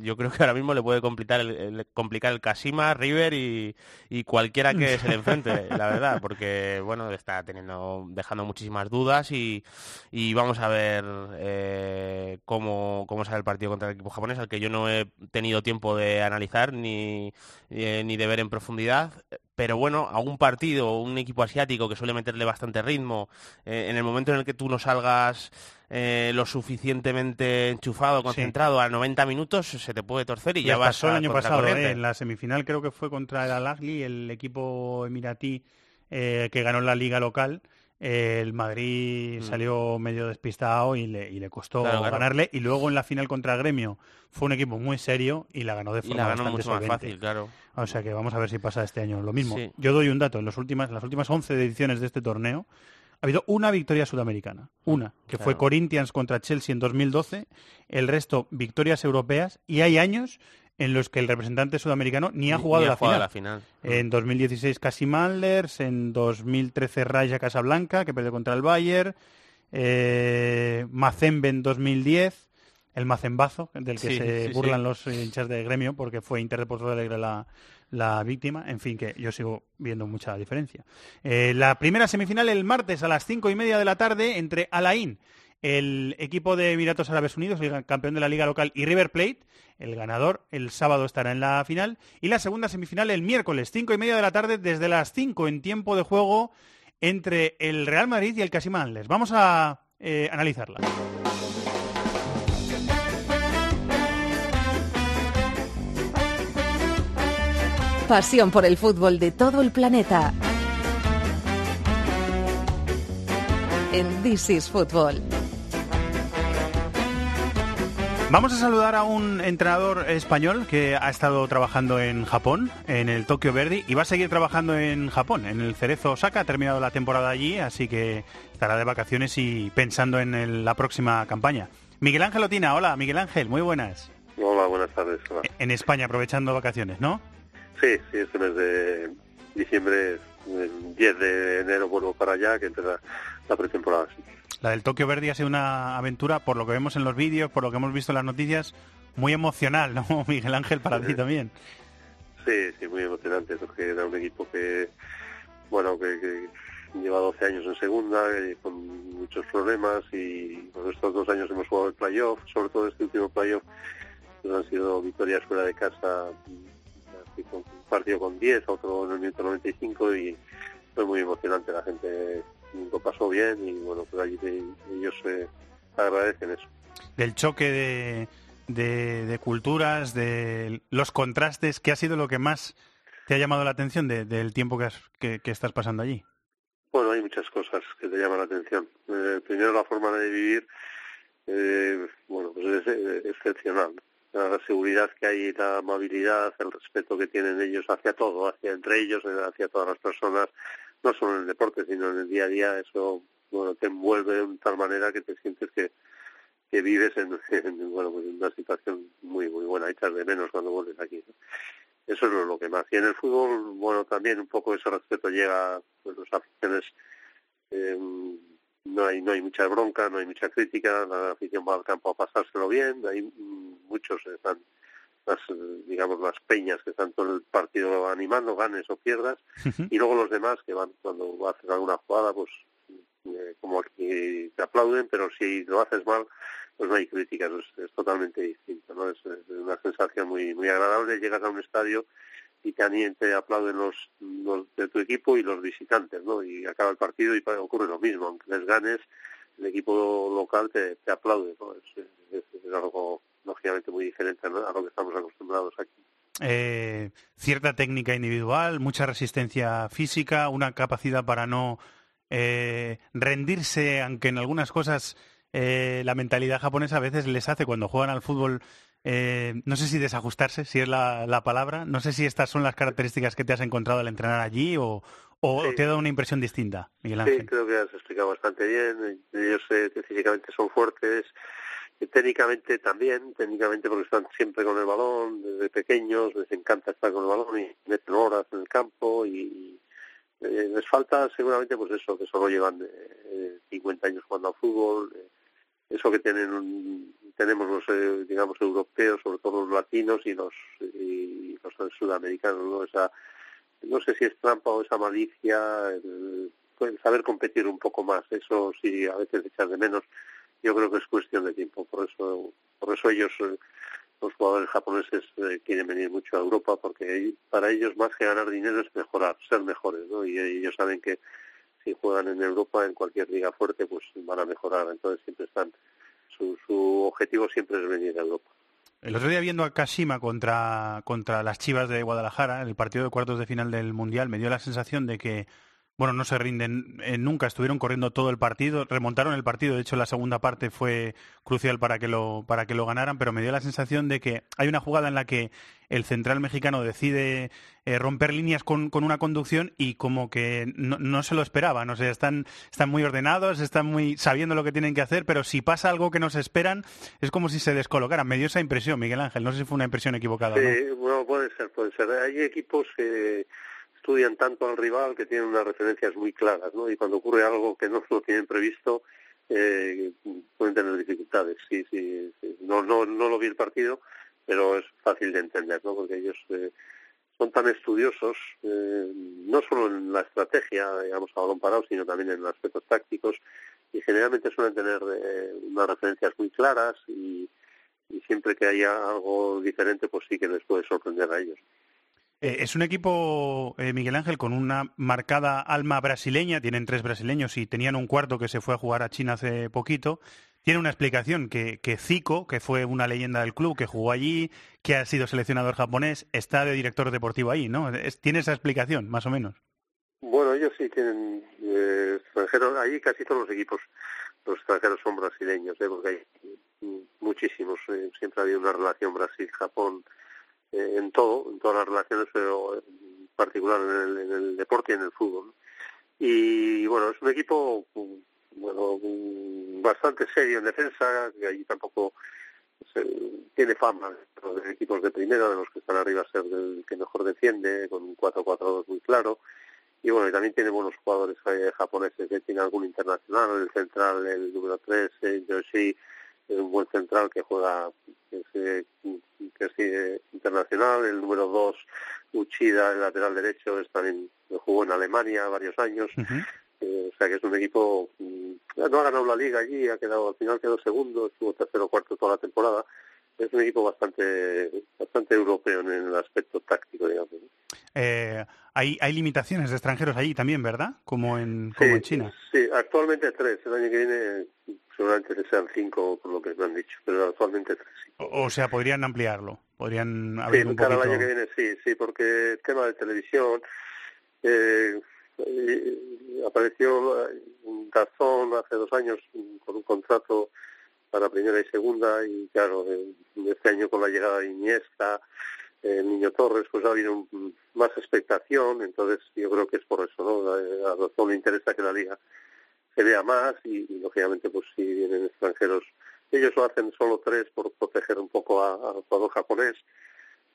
yo creo que ahora mismo le puede complicar el, el- complicar el Casima, River y, y cualquiera que se le enfrente, la verdad, porque bueno, está teniendo, dejando muchísimas dudas y, y vamos a ver cómo, cómo sale el partido contra el equipo japonés, al que yo no he tenido tiempo de analizar ni, eh, ni de ver en profundidad. Pero bueno, a un partido, un equipo asiático que suele meterle bastante ritmo, eh, en el momento en el que tú no salgas eh, lo suficientemente enchufado, concentrado a 90 minutos, se te puede torcer y, Y ya vas pasó el año pasado, en la semifinal creo que fue contra el Al-Ahly, el equipo emiratí que ganó la liga local. El Madrid Mm. salió medio despistado y le, y le costó Claro, claro. ganarle. Y luego en la final contra el Gremio fue un equipo muy serio y la ganó de Y forma la ganó bastante mucho más fácil, claro. O sea que vamos a ver si pasa este año lo mismo. Sí. Yo doy un dato, en, los últimas, en las últimas 11 ediciones de este torneo ha habido una victoria sudamericana, una, que fue. Corinthians contra Chelsea en 2012, el resto victorias europeas y hay años en los que el representante sudamericano ni ha jugado, ni ha la, jugado final. la final. En 2016 Casim Antlers, en 2013 Raja Casablanca, que perdió contra el Bayern, eh, Mazembe en 2010, el Mazembazo, del que Sí, se sí, burlan sí. los hinchas de gremio porque fue Inter de Porto Alegre la, la víctima. En fin, que yo sigo viendo mucha diferencia. Eh, la primera semifinal el martes a las cinco y media de la tarde entre Alain el equipo de Emiratos Árabes Unidos, campeón de la liga local, y River Plate. El ganador el sábado estará en la final. Y la segunda semifinal el miércoles, cinco y media de la tarde, desde las cinco en tiempo de juego entre el Real Madrid y el Kashima Vamos a eh, analizarla. Pasión por el fútbol de todo el planeta. En This is Football. Vamos a saludar a un entrenador español que ha estado trabajando en Japón, en el Tokyo Verdi, y va a seguir trabajando en Japón, en el Cerezo Osaka. Ha terminado la temporada allí, así que estará de vacaciones y pensando en la próxima campaña. Miguel Ángel Otina, hola, Miguel Ángel, muy buenas. Hola, buenas tardes. En España, aprovechando vacaciones, ¿no? Sí, sí, este mes de diciembre, el 10 de enero vuelvo para allá, que empieza la pretemporada. La del Tokio Verdi ha sido una aventura, por lo que vemos en los vídeos, por lo que hemos visto en las noticias, muy emocional, ¿no, Miguel Ángel, para ti también? Sí, sí, muy emocionante, porque era un equipo que, bueno, que, lleva 12 años en segunda, eh, con muchos problemas, y con estos dos años hemos jugado el playoff, sobre todo este último playoff, pues han sido victorias fuera de casa, un partido con 10, otro en el minuto 95, y fue muy emocionante, la gente lo pasó bien y bueno, pues allí ellos se agradecen eso. Del choque de, de, culturas, de los contrastes, ¿qué ha sido lo que más te ha llamado la atención del tiempo que, que, estás pasando allí? Bueno, hay muchas cosas que te llaman la atención. Eh, primero, la forma de vivir, eh, bueno, pues es, es excepcional. La seguridad que hay, la amabilidad, el respeto que tienen ellos hacia todo, hacia entre ellos, hacia todas las personas, no solo en el deporte, sino en el día a día, eso bueno te envuelve de tal manera que te sientes que, que vives en, bueno pues en una situación muy muy buena, echas de menos cuando vuelves aquí. Eso es lo que más. Y en el fútbol, bueno, también un poco ese respeto llega, pues las aficiones, eh, no hay no hay mucha bronca, no hay mucha crítica, la afición va al campo a pasárselo bien, hay muchos están las digamos las peñas que están todo el partido animando ganes o pierdas y luego los demás que van cuando haces alguna jugada pues eh, como aquí te aplauden pero si lo haces mal pues no hay críticas es, totalmente distinto no es, una sensación muy muy agradable llegas a un estadio y te, te aplauden los, los de tu equipo y los visitantes no y acaba el partido y ocurre lo mismo aunque les ganes el equipo local te, te aplaude no es, es algo lógicamente muy diferente a lo que estamos acostumbrados aquí. Eh, cierta técnica individual, mucha resistencia física, una capacidad para no eh, rendirse, aunque en algunas cosas eh, la mentalidad japonesa a veces les hace cuando juegan al fútbol, no sé si desajustarse, si es la, palabra, no sé si estas son las características que te has encontrado al entrenar allí o, te ha dado una impresión distinta, Miguel Ángel. Sí, creo que has explicado bastante bien, ellos físicamente son fuertes, técnicamente también, técnicamente porque están siempre con el balón, desde pequeños, les encanta estar con el balón y meten horas en el campo y eh, les falta seguramente pues eso, que solo llevan eh, 50 años jugando al fútbol, eh, eso que tienen tenemos los eh, digamos europeos, sobre todo los latinos y los y los sudamericanos, ¿no? Esa, no sé si es trampa o esa malicia, el, saber competir un poco más, eso sí a veces echar de menos yo creo que es cuestión de tiempo. Por eso, por eso ellos, eh, los jugadores japoneses, eh, quieren venir mucho a Europa, porque para ellos más que ganar dinero es mejorar, ser mejores, ¿no? Y ellos saben que si juegan en Europa, en cualquier liga fuerte, pues van a mejorar. Entonces siempre están, su, su objetivo siempre es venir a Europa. El otro día viendo a Kashima contra, contra las Chivas de Guadalajara, el partido de cuartos de final del Mundial, me dio la sensación de que bueno, no se rinden eh, nunca, estuvieron corriendo todo el partido, remontaron el partido, de hecho la segunda parte fue crucial para que lo, para que lo ganaran, pero me dio la sensación de que hay una jugada en la que el central mexicano decide eh, romper líneas con, con, una conducción y como que no, no se lo esperaban, o sea, están, están muy ordenados, están muy sabiendo lo que tienen que hacer, pero si pasa algo que no se esperan, es como si se descolocaran. Me dio esa impresión, Miguel Ángel, no sé si fue una impresión equivocada. Sí, bueno, puede ser, puede ser. Hay equipos que estudian tanto al rival que tienen unas referencias muy claras, ¿no? Y cuando ocurre algo que no lo tienen previsto, eh, pueden tener dificultades. Sí, sí, No, no, no lo vi el partido, pero es fácil de entender, ¿no? Porque ellos eh, son tan estudiosos, eh, no solo en la estrategia, digamos, a balón parado, sino también en los aspectos tácticos, y generalmente suelen tener eh, unas referencias muy claras y, y siempre que haya algo diferente, pues sí que les puede sorprender a ellos. Eh, es un equipo, eh, Miguel Ángel, con una marcada alma brasileña. Tienen tres brasileños y tenían un cuarto que se fue a jugar a China hace poquito. Tiene una explicación que, que Zico, que fue una leyenda del club, que jugó allí, que ha sido seleccionador japonés, está de director deportivo ahí, ¿no? tiene esa explicación, más o menos. Bueno, ellos sí tienen eh, extranjeros. Allí casi todos los equipos, los extranjeros son brasileños, ¿eh? porque hay muchísimos. Eh, siempre ha habido una relación Brasil-Japón eh, en todo, en todas las relaciones, pero en particular en el, en el deporte y en el fútbol. Y bueno, es un equipo bueno bastante serio en defensa, que allí tampoco se, tiene fama de equipos de primera, de los que están arriba, ser el que mejor defiende, con un 4-4-2 muy claro. Y bueno, y también tiene buenos jugadores eh, japoneses, que tiene algún internacional, el central, el número 3, eh, Yoshi, es un buen central que juega que es, que es eh, internacional, el número 2 Uchida, el lateral derecho, es también jugó en Alemania varios años, eh, o sea que es un equipo mm, no ha ganado la liga allí, ha quedado al final quedó segundo, estuvo tercero o cuarto toda la temporada, es un equipo bastante bastante europeo en el aspecto táctico, digamos. Eh, hay, hay limitaciones de extranjeros allí también, ¿verdad? Como en, como en China. Sí, actualmente tres. El año que viene seguramente sean cinco, por lo que me han dicho, pero actualmente tres. Sí. O, o sea, podrían ampliarlo, podrían abrir sí, un poquito. al año que viene sí, sí, porque el tema de televisión, eh, eh, apareció un Garzón hace dos años con un contrato para primera y segunda y claro, eh, este año con la llegada de Iniesta, eh, el Niño Torres, pues ha habido un, más expectación, entonces yo creo que es por eso, ¿no? A, Garzón le interesa que la liga se vea más y, lógicamente pues si vienen extranjeros, ellos lo hacen solo tres por proteger un poco al jugador japonés,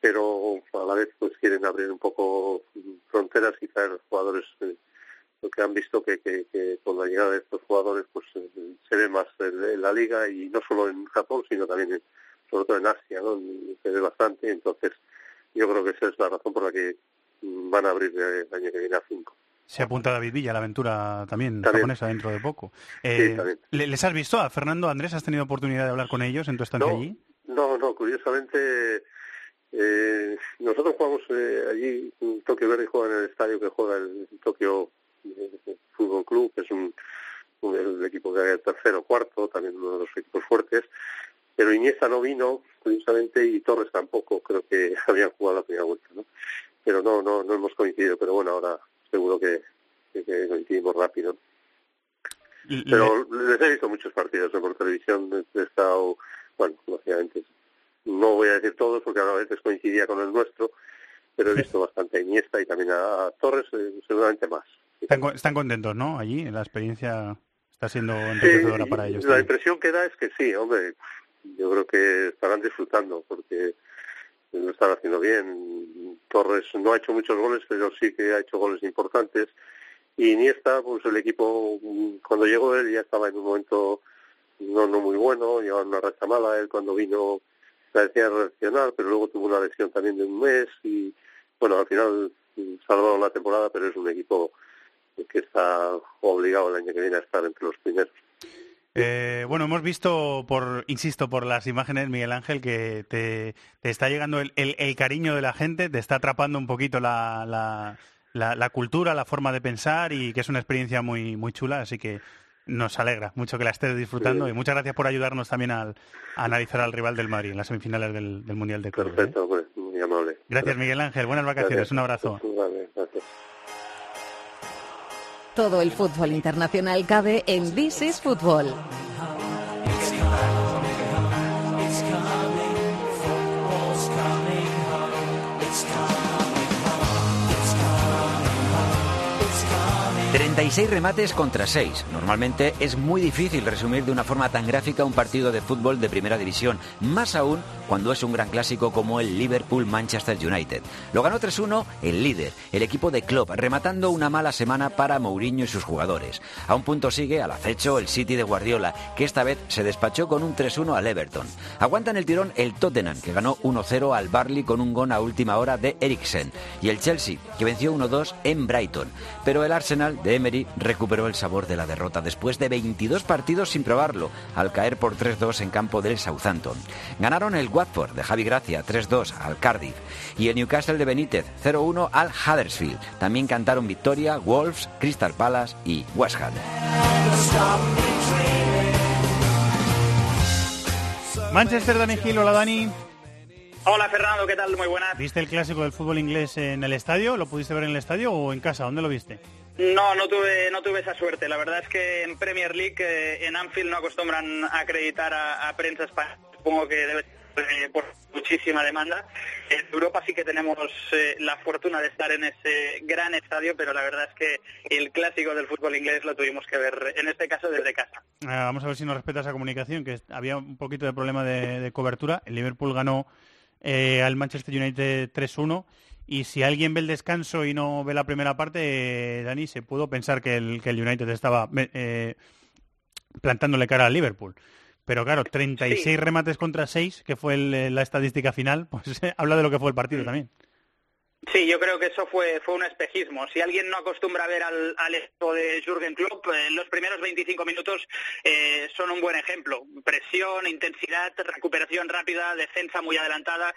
pero a la vez pues quieren abrir un poco fronteras y traer jugadores eh, que han visto que, que, que con la llegada de estos jugadores pues eh, se ve más en, en la liga y no solo en Japón sino también en, sobre todo en Asia ¿no? se ve bastante entonces yo creo que esa es la razón por la que mm, van a abrir eh, el año que viene a cinco Se apunta David Villa a la aventura también, También. japonesa dentro de poco. Eh. ¿le- ¿Les has visto a Fernando Andrés? ¿Has tenido oportunidad de hablar con ellos en tu estancia No. allí? No, no, curiosamente eh, nosotros jugamos eh, allí, en Tokio Verde juega en el estadio que juega el Tokio Fútbol Club, que es un, un- equipo que es tercero o cuarto, también uno de los equipos fuertes, pero Iniesta no vino, curiosamente, y Torres tampoco, creo que habían jugado la primera vuelta, ¿no? Pero no, no, no hemos coincidido, pero bueno, ahora seguro que, que- que coincidimos rápido. Pero les he visto muchos partidos ¿no? por televisión, he estado, bueno, lógicamente, no voy a decir todos porque a veces coincidía con el nuestro, pero he visto bastante a Iniesta y también a, a Torres, eh, seguramente más. Están, están contentos, ¿no? Allí, la experiencia está siendo Sí, enriquecedora para ellos. la también. impresión que da es que sí, hombre, yo creo que estarán disfrutando porque lo están haciendo bien. Torres no ha hecho muchos goles, pero sí que ha hecho goles importantes. Y Iniesta, pues el equipo, cuando llegó él ya estaba en un momento no, no muy bueno, llevaba una racha mala. Él cuando vino parecía reaccionar, pero luego tuvo una lesión también de un mes y bueno, al final mm, salvaron la temporada, pero es un equipo que está obligado el año que viene a estar entre los primeros. Eh, bueno, hemos visto, por, insisto, por las imágenes, Miguel Ángel, que te, te está llegando el, el- el cariño de la gente, te está atrapando un poquito la, la- la- la cultura, la forma de pensar y que es una experiencia muy, muy chula, así que nos alegra mucho que la estés disfrutando Sí. y muchas gracias por ayudarnos también al, a analizar al rival del Madrid en las semifinales del, del Mundial de Clubes. ¿eh? Perfecto, pues, muy amable. Gracias, Miguel Ángel. Buenas vacaciones. Gracias. Un abrazo. Vale, gracias. Todo el fútbol internacional cabe en This is Football. 36 remates contra 6. Normalmente es muy difícil resumir de una forma tan gráfica un partido de fútbol de primera división, más aún cuando es un gran clásico como el Liverpool-Manchester United. Lo ganó 3-1 el líder, el equipo de Klopp, rematando una mala semana para Mourinho y sus jugadores. A un punto sigue al acecho el City de Guardiola, que esta vez se despachó con un 3-1 al Everton. Aguantan el tirón el Tottenham, que ganó 1-0 al Barley con un gol a última hora de Eriksen, y el Chelsea, que venció 1-2 en Brighton. Pero el Arsenal de Emery recuperó el sabor de la derrota después de 22 partidos sin probarlo, al caer por 3-2 en campo del Southampton. Ganaron el Watford de Javi Gracia 3-2 al Cardiff y el Newcastle de Benítez 0-1 al Huddersfield. También cantaron victoria Wolves, Crystal Palace y West Ham. Manchester, Dani Gil, hola Dani. Hola Fernando, ¿qué tal? Muy buenas. ¿Viste el clásico del fútbol inglés en el estadio? ¿Lo pudiste ver en el estadio o en casa? ¿Dónde lo viste? No, no tuve, no tuve esa suerte. La verdad es que en Premier League, eh, en Anfield, no acostumbran a acreditar a, a prensa española. Supongo que debe eh, por muchísima demanda. En Europa sí que tenemos eh, la fortuna de estar en ese gran estadio, pero la verdad es que el clásico del fútbol inglés lo tuvimos que ver, en este caso, desde casa. Ah, vamos a ver si nos respeta esa comunicación, que había un poquito de problema de, de cobertura. El Liverpool ganó eh, al Manchester United 3-1. Y si alguien ve el descanso y no ve la primera parte, eh, Dani, se pudo pensar que el, que el United estaba eh, plantándole cara al Liverpool. Pero claro, 36 Sí. remates contra 6, que fue el- la estadística final, pues eh, habla de lo que fue el partido también. Sí, yo creo que eso fue, fue un espejismo. Si alguien no acostumbra a ver al, al equipo de Jürgen Klopp, eh, los primeros 25 minutos eh, son un buen ejemplo. Presión, intensidad, recuperación rápida, defensa muy adelantada.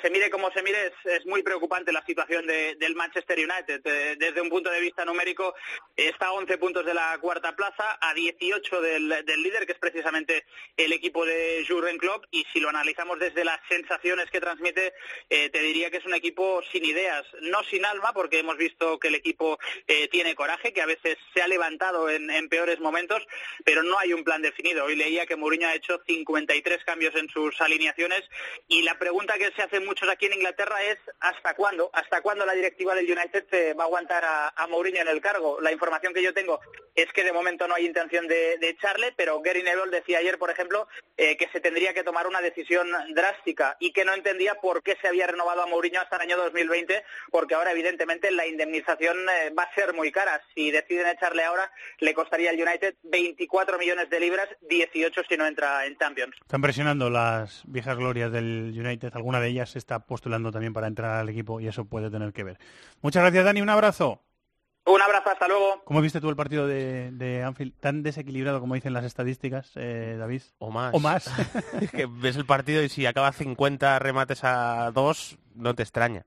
Se mire como se mire, es, muy preocupante la situación de- del Manchester United. Eh, desde un punto de vista numérico, está a 11 puntos de la cuarta plaza, a 18 del, del líder, que es precisamente el equipo de Jürgen Klopp. Y si lo analizamos desde las sensaciones que transmite, eh, te diría que es un equipo sin ideas, no sin alma, porque hemos visto que el equipo eh, tiene coraje, que a veces se ha levantado en, en peores momentos, pero no hay un plan definido. Hoy leía que Mourinho ha hecho 53 cambios en sus alineaciones y la pregunta que se muchos aquí en Inglaterra es ¿hasta cuándo? ¿Hasta cuándo la directiva del United va a aguantar a, Mourinho en el cargo? La información que yo tengo es que de momento no hay intención de, de echarle, pero Gary Neville decía ayer, por ejemplo, eh, que se tendría que tomar una decisión drástica y que no entendía por qué se había renovado a Mourinho hasta el año 2020, porque ahora evidentemente la indemnización eh, va a ser muy cara. Si deciden echarle ahora, le costaría al United 24 millones de libras, 18 si no entra en Champions. Están presionando las viejas glorias del United. Alguna de ellas se está postulando también para entrar al equipo y eso puede tener que ver. Muchas gracias, Dani. Un abrazo. Un abrazo, hasta luego. ¿Cómo viste tú el partido de, de Anfield? ¿Tan desequilibrado como dicen las estadísticas, eh, David? O más. O más. Es que ves el partido y si acaba 50 remates a 2, no te extraña.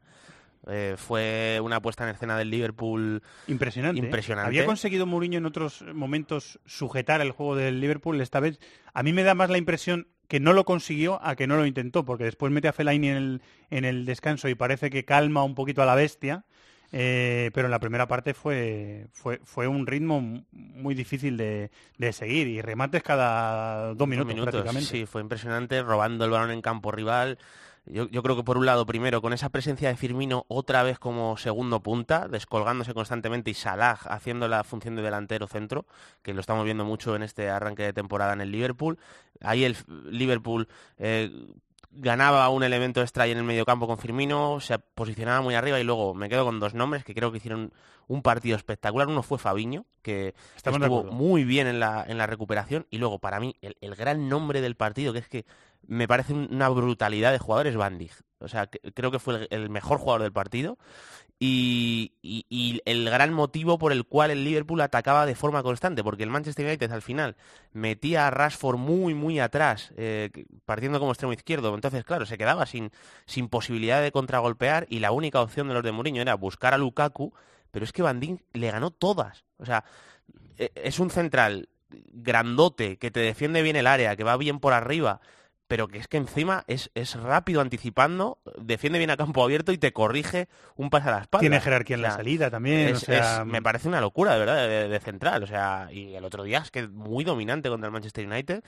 Eh, fue una puesta en escena del Liverpool Impresionante. ¿eh? impresionante. Había conseguido Mourinho en otros momentos sujetar el juego del Liverpool. Esta vez, a mí me da más la impresión que no lo consiguió a que no lo intentó, porque después mete a Fellaini en el, en el descanso y parece que calma un poquito a la bestia. eh, pero en la primera parte fue, fue, fue un ritmo muy difícil de, de seguir y remates cada dos minutos, prácticamente. Sí, fue impresionante, robando el balón en campo rival. Yo, yo creo que por un lado, primero, con esa presencia de Firmino otra vez como segundo punta, descolgándose constantemente, y Salah haciendo la función de delantero centro, que lo estamos viendo mucho en este arranque de temporada en el Liverpool. Ahí el Liverpool eh, ganaba un elemento extra ahí en el mediocampo con Firmino, se posicionaba muy arriba y luego me quedo con dos nombres que creo que hicieron un partido espectacular. Uno fue Fabiño, que Estamos estuvo muy bien en la, en la recuperación. Y luego, para mí, el, el gran nombre del partido, que es que me parece un- una brutalidad de jugadores, Van Dijk. O sea, creo que fue el, mejor jugador del partido. Y, el gran motivo por el cual el Liverpool atacaba de forma constante, porque el Manchester United al final metía a Rashford muy, muy atrás, eh, partiendo como extremo izquierdo. Entonces, claro, se quedaba sin, sin posibilidad de contragolpear y la única opción de los de Mourinho era buscar a Lukaku, pero es que Van le ganó todas. O sea, e- es un central grandote que te defiende bien el área, que va bien por arriba, pero que es que encima es, es rápido anticipando, defiende bien a campo abierto y te corrige un pase a la espalda. Tiene jerarquía en la O sea, salida también. es- o sea, es- me parece una locura, de verdad, de, de central. O sea, y el otro día es que muy dominante contra el Manchester United.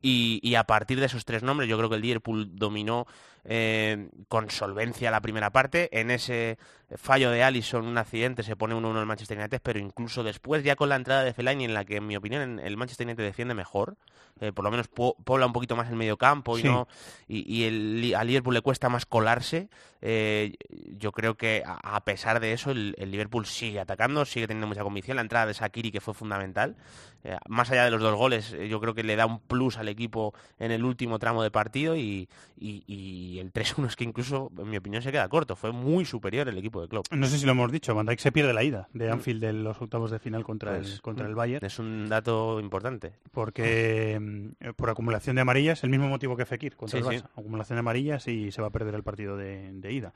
Y, y a partir de esos tres nombres, yo creo que el Liverpool dominó eh, con solvencia la primera parte. En ese fallo de Allison, un accidente, se pone 1-1 el Manchester United, pero incluso después, ya con la entrada de Fellaini, en la que, en mi opinión, el Manchester United defiende mejor, eh, por lo menos po- pobla un poquito más el medio campo y Sí. no y, y el, al Liverpool le cuesta más colarse. Eh, yo creo que a, a pesar de eso el, el Liverpool sigue atacando, sigue teniendo mucha convicción. La entrada de Sakiri que fue fundamental, eh, más allá de los dos goles, eh, yo creo que le da un plus al equipo en el último tramo de partido y, y- y el 3-1 es que incluso, en mi opinión, se queda corto. Fue muy superior el equipo de Klopp. No sé si lo hemos dicho, Van Dijk se pierde la ida de Anfield de los octavos de final contra, Pues, el, contra el Bayern. Es un dato importante. Porque mm, por acumulación de amarillas, el mismo motivo que Fekir contra Sí, el sí. Barça. Acumulación de amarillas y se va a perder el partido de, de ida.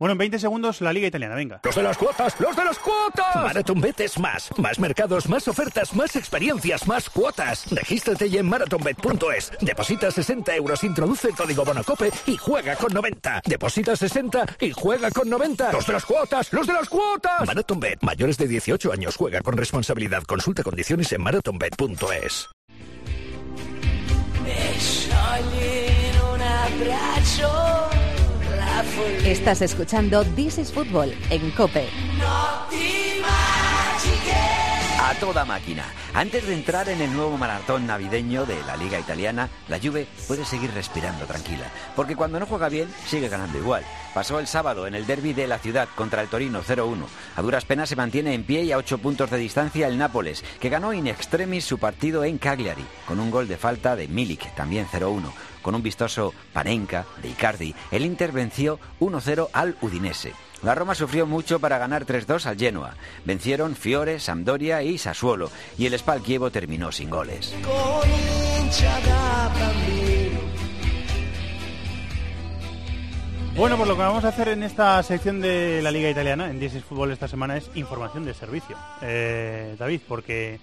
Bueno, en 20 segundos la Liga Italiana, venga. ¡Los de las cuotas! ¡Los de las cuotas! MarathonBet es más. Más mercados, más ofertas, más experiencias, más cuotas. Regístrate ya en marathonbet.es. Deposita 60 euros, introduce el código Bonacope y juega con 90. Deposita 60 y juega con 90. ¡Los de las cuotas! ¡Los de las cuotas! MarathonBet. Mayores de 18 años juega con responsabilidad. Consulta condiciones en marathonbet.es. Estás escuchando This is Football en Cope. A toda máquina. Antes de entrar en el nuevo maratón navideño de la Liga Italiana, la Juve puede seguir respirando tranquila, porque cuando no juega bien, sigue ganando igual. Pasó el sábado en el derby de la ciudad contra el Torino 0-1. A duras penas se mantiene en pie y a 8 puntos de distancia el Nápoles, que ganó in extremis su partido en Cagliari, con un gol de falta de Milik, también 0-1. Con un vistoso Panenka de Icardi, el Inter venció 1-0 al Udinese. La Roma sufrió mucho para ganar 3-2 al Genoa. Vencieron Fiore, Sampdoria y Sassuolo, y el Spal Chievo terminó sin goles. Bueno, pues lo que vamos a hacer en esta sección de la Liga Italiana, en 16 Fútbol esta semana, es información de servicio. Eh, David, porque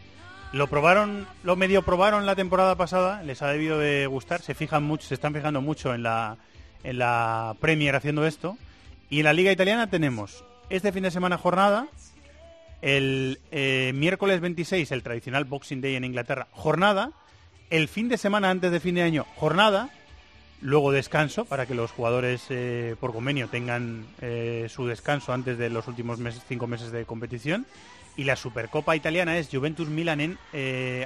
lo probaron, lo medio probaron la temporada pasada, les ha debido de gustar, se fijan mucho, se están fijando mucho en la, en la Premier haciendo esto. Y en la Liga Italiana tenemos este fin de semana jornada, el eh, miércoles 26, el tradicional Boxing Day en Inglaterra, jornada, el fin de semana antes de fin de año, jornada, luego descanso para que los jugadores eh, por convenio tengan eh, su descanso antes de los últimos meses, cinco meses de competición. Y la Supercopa italiana es Juventus Milan en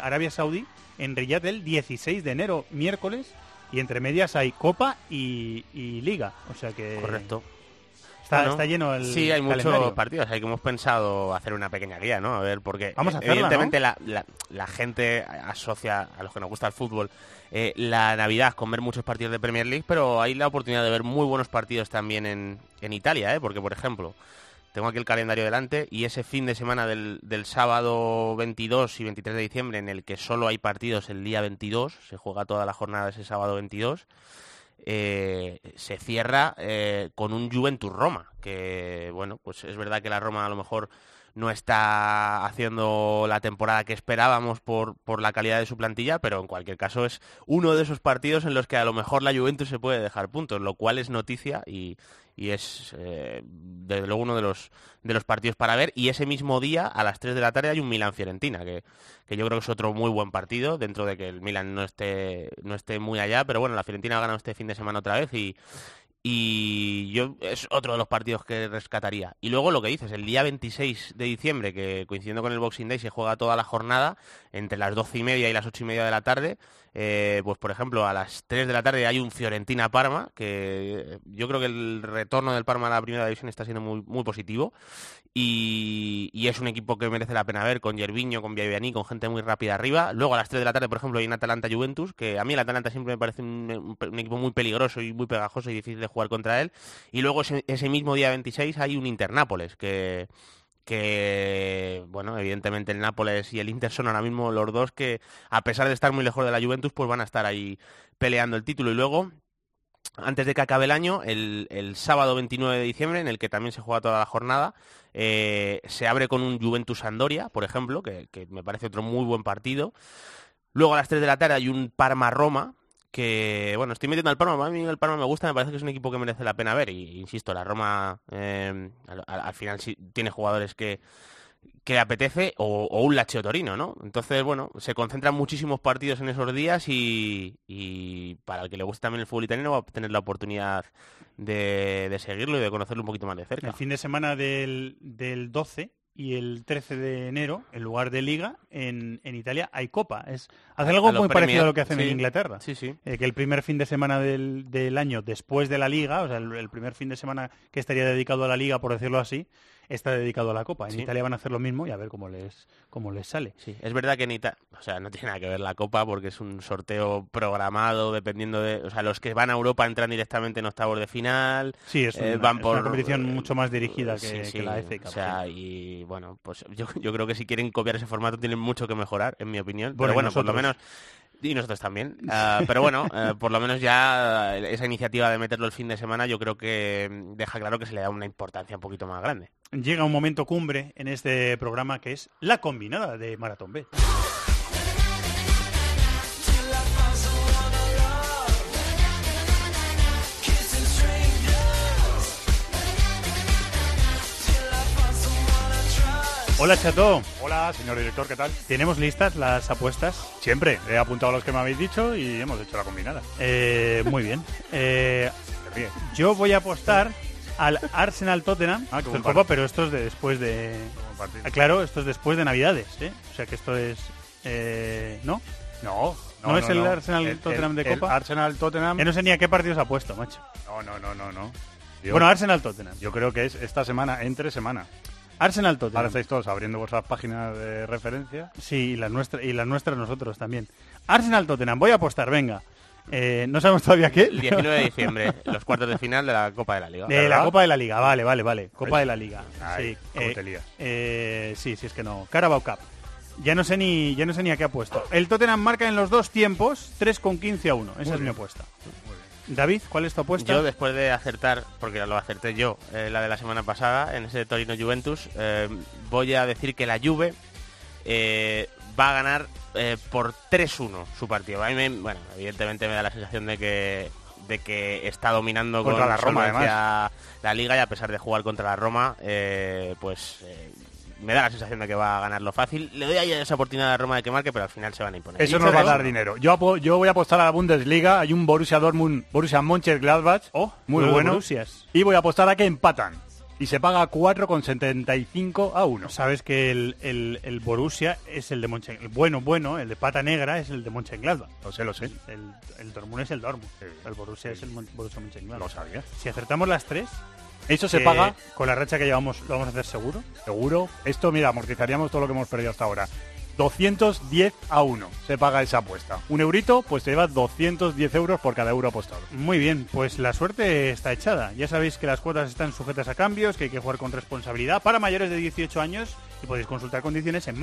Arabia Saudí, en Riyadh el 16 de enero, miércoles. Y entre medias hay Copa y, y Liga. O sea que. Correcto. Está, Bueno, está lleno el. Sí, hay muchos partidos. Hay que hemos pensado hacer una pequeña guía, ¿no? A ver, porque Vamos a hacerla, evidentemente la, la- la gente asocia a los que nos gusta el fútbol eh, la Navidad con ver muchos partidos de Premier League, pero hay la oportunidad de ver muy buenos partidos también en, en Italia, ¿eh? Porque, por ejemplo, tengo aquí el calendario delante y ese fin de semana del, del sábado 22 y 23 de diciembre en el que solo hay partidos el día 22, se juega toda la jornada ese sábado 22, eh, se cierra eh, con un Juventus Roma, que bueno, pues es verdad que la Roma a lo mejor no está haciendo la temporada que esperábamos por, por la calidad de su plantilla, pero en cualquier caso es uno de esos partidos en los que a lo mejor la Juventus se puede dejar puntos, lo cual es noticia y, y es eh, desde luego uno de los, de los partidos para ver. Y ese mismo día, a las 3 de la tarde, hay un Milan-Fiorentina, que, que yo creo que es otro muy buen partido, dentro de que el Milan no esté, no esté muy allá, pero bueno, la Fiorentina ha ganado este fin de semana otra vez y, y yo es otro de los partidos que rescataría. Y luego lo que dices, el día 26 de diciembre, que coincidiendo con el Boxing Day, se juega toda la jornada entre las 12 y media y las 8 y media de la tarde. Eh, pues por ejemplo, a las 3 de la tarde hay un Fiorentina-Parma, que yo creo que el retorno del Parma a la primera división está siendo muy, muy positivo. Y, y es un equipo que merece la pena ver, con Yerviño, con Biaviani, con gente muy rápida arriba. Luego a las 3 de la tarde, por ejemplo, hay un Atalanta-Juventus, que a mí el Atalanta siempre me parece un equipo muy peligroso y muy pegajoso y difícil de jugar contra él. Y luego ese, ese mismo día 26 hay un Inter-Nápoles, que, que, bueno, evidentemente el Nápoles y el Inter son ahora mismo los dos que, a pesar de estar muy lejos de la Juventus, pues van a estar ahí peleando el título. Y luego, antes de que acabe el año, el, el sábado 29 de diciembre, en el que también se juega toda la jornada, eh, se abre con un Juventus-Andoria, por ejemplo, que, que me parece otro muy buen partido. Luego a las 3 de la tarde hay un Parma-Roma, que, bueno, estoy metiendo al Parma, a mí el Parma me gusta, me parece que es un equipo que merece la pena ver y, insisto, la Roma eh, al, al final sí tiene jugadores que que apetece o, un Lacheo Torino, ¿no? Entonces, bueno, se concentran muchísimos partidos en esos días y, para el que le guste también el fútbol italiano va a tener la oportunidad de, seguirlo y de conocerlo un poquito más de cerca. El fin de semana del, del 12 y el 13 de enero, en lugar de liga, en, en Italia hay copa. Es hacer algo muy parecido a lo que hacen en Inglaterra. Sí, sí. Eh, que el primer fin de semana del, del, año después de la liga, o sea, el, primer fin de semana que estaría dedicado a la liga, por decirlo así, está dedicado a la Copa. En Italia van a hacer lo mismo y a ver cómo les, cómo les sale. Sí, es verdad que en Italia, o sea, no tiene nada que ver la Copa porque es un sorteo programado dependiendo de, o sea, los que van a Europa entran directamente en octavos de final. Sí, es, eh, una, van por, una competición mucho más dirigida que, la FA O sea, y bueno, pues yo, yo creo que si quieren copiar ese formato tienen mucho que mejorar, en mi opinión. Bueno, Pero bueno, por lo menos y nosotros también. Ah, pero bueno, eh, por lo menos ya esa iniciativa de meterlo el fin de semana yo creo que deja claro que se le da una importancia un poquito más grande. Llega un momento cumbre en este programa que es la combinada de Maratón B. Hola Chato. Hola, señor director, ¿qué tal? ¿Tenemos listas las apuestas? Siempre, he apuntado los que me habéis dicho y hemos hecho la combinada. Eh, muy bien. Eh, yo voy a apostar al Arsenal Tottenham. Ah, esto es poco, pero esto es de después de. Ah, claro, esto es después de Navidades, ¿eh? O sea que esto es. Eh, ¿No? No. ¿No, es el Arsenal Tottenham de Copa? Arsenal Tottenham. Ya no sé ni a qué partidos ha puesto, macho. No, no, no, no, no. bueno, Arsenal Tottenham. Yo creo que es esta semana, entre semana. Arsenal Tottenham. Ahora estáis todos abriendo vuestras páginas de referencia. Sí, y las nuestras y las nuestras nosotros también. Arsenal Tottenham, voy a apostar, venga. Eh, no sabemos todavía qué. El 19 de diciembre, los cuartos de final de la Copa de la Liga. De la Copa de la Liga, vale, vale, vale. Copa de la Liga. sí, eh, eh, sí, sí, es que no. Carabao Cup. Ya no sé ni ya no sé ni a qué ha puesto. El Tottenham marca en los dos tiempos 3 con 15 a 1. Esa es mi apuesta. David, ¿cuál es tu apuesta? Yo después de acertar, porque lo acerté yo, eh, la de la semana pasada, en ese Torino Juventus, eh, voy a decir que la Juve eh, va a ganar por 3-1 su partido. A mí bueno, evidentemente me da la sensación de que de que está dominando contra la Roma la liga y a pesar de jugar contra la Roma, pues me da la sensación de que va a ganarlo fácil. Le doy ahí esa oportunidad a Roma de que marque, pero al final se van a imponer. Eso nos va a dar dinero. Yo, yo voy a apostar a la Bundesliga. Hay un Borussia Dortmund, Borussia Mönchengladbach. Oh, muy bueno. Y voy a apostar a que empatan. Y se paga 4,75 a 1. Sabes que el, el, Borussia es el de Mönchengladbach. Bueno, bueno, el de pata negra es el de Mönchengladbach. Lo sé, lo sé. El, el Dortmund es el Dortmund. El Borussia es el Borussia Mönchengladbach. Lo sabía. Si acertamos las tres, eso se paga con la racha que llevamos, ¿lo vamos a hacer seguro? Seguro. Esto, mira, amortizaríamos todo lo que hemos perdido hasta ahora. 210 a 1 se paga esa apuesta. Un eurito, pues te lleva 210 euros por cada euro apostado. Muy bien, pues la suerte está echada. Ya sabéis que las cuotas están sujetas a cambios, que hay que jugar con responsabilidad para mayores de 18 años y podéis consultar condiciones en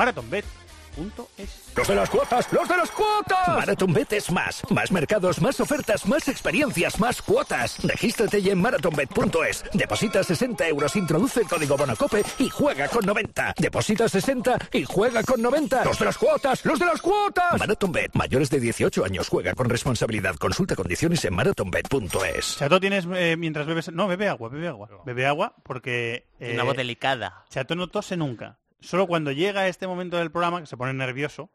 Los de las cuotas, los de las cuotas. MarathonBet es más. Más mercados, más ofertas, más experiencias, más cuotas. Regístrate ya en marathonbet.es. Deposita 60 euros, introduce el código Bonacope y juega con 90. Deposita 60 y juega con 90. Los de las cuotas, los de las cuotas. MarathonBet, mayores de 18 años, juega con responsabilidad. Consulta condiciones en marathonbet.es. Chato, tienes eh, mientras bebes... No, bebe agua, bebe agua. Bebe agua porque... Una voz delicada. Chato no tose nunca solo cuando llega este momento del programa, que se pone nervioso,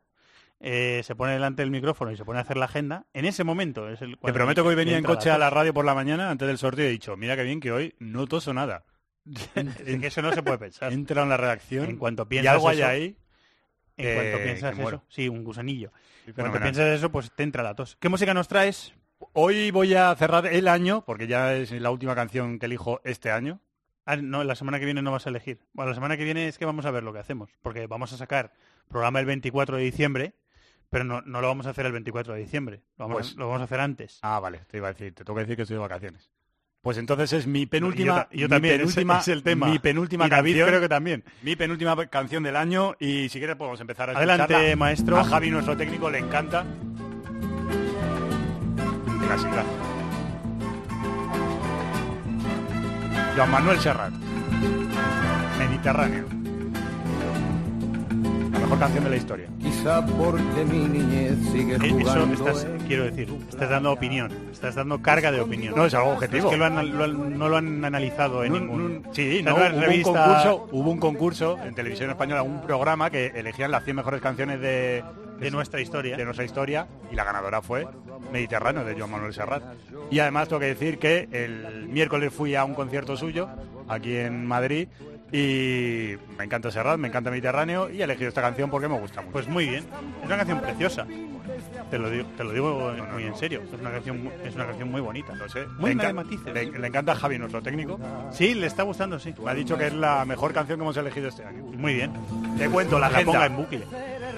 eh, se pone delante del micrófono y se pone a hacer la agenda, en ese momento es el... Te prometo que hoy venía en coche a la radio por la mañana antes del sorteo y he dicho, mira qué bien que hoy no toso nada. que eso no se puede pensar. Entra en la redacción en cuanto piensas y algo eso, ahí. En cuanto piensas eso, sí, un gusanillo. En cuanto piensas eso, pues te entra la tos. ¿Qué música nos traes? Hoy voy a cerrar el año, porque ya es la última canción que elijo este año. Ah, no, la semana que viene no vas a elegir. Bueno, la semana que viene es que vamos a ver lo que hacemos, porque vamos a sacar programa el 24 de diciembre, pero no, no lo vamos a hacer el 24 de diciembre, lo vamos, Pues- a, lo vamos a hacer antes. Ah, vale, te iba a decir, te tengo que decir que estoy de vacaciones. Pues entonces es mi penúltima, yo, también, penúltima, es el tema. mi penúltima Y David canción, creo que también. mi penúltima canción del año y si quieres podemos empezar a Adelante, maestro. A Javi, nuestro técnico, le encanta. Clásica. Joan Manuel Serrat. Mediterráneo. A lo mejor canción de la historia. Quizá porque mi niñez sigue Eh, Eso jugando estás, en- quiero decir, estás dando opinión, estás dando carga de opinión. No, es algo objetivo. Es que lo han- lo han- no lo han analizado en No, ningún... Sí, no, hubo, revista- un concurso, hubo un concurso en televisión española, un programa que elegían las 100 mejores canciones de, De nuestra historia. de nuestra historia y la ganadora fue Mediterráneo de Joan Manuel Serrat. Y además tengo que decir que el miércoles fui a un concierto suyo aquí en Madrid y me encanta Serrat, me encanta Mediterráneo y he elegido esta canción porque me gusta mucho. Pues muy bien, es una canción preciosa. Te lo digo, te lo digo muy en serio. Es una canción, es una canción muy bonita. Lo sé. Muy le, matices. le- le encanta a Javi, nuestro técnico. Sí, le está gustando, sí. Me ha dicho que es la mejor canción que hemos elegido este año. Muy bien. Te cuento la, La agenda. ponga en bucle.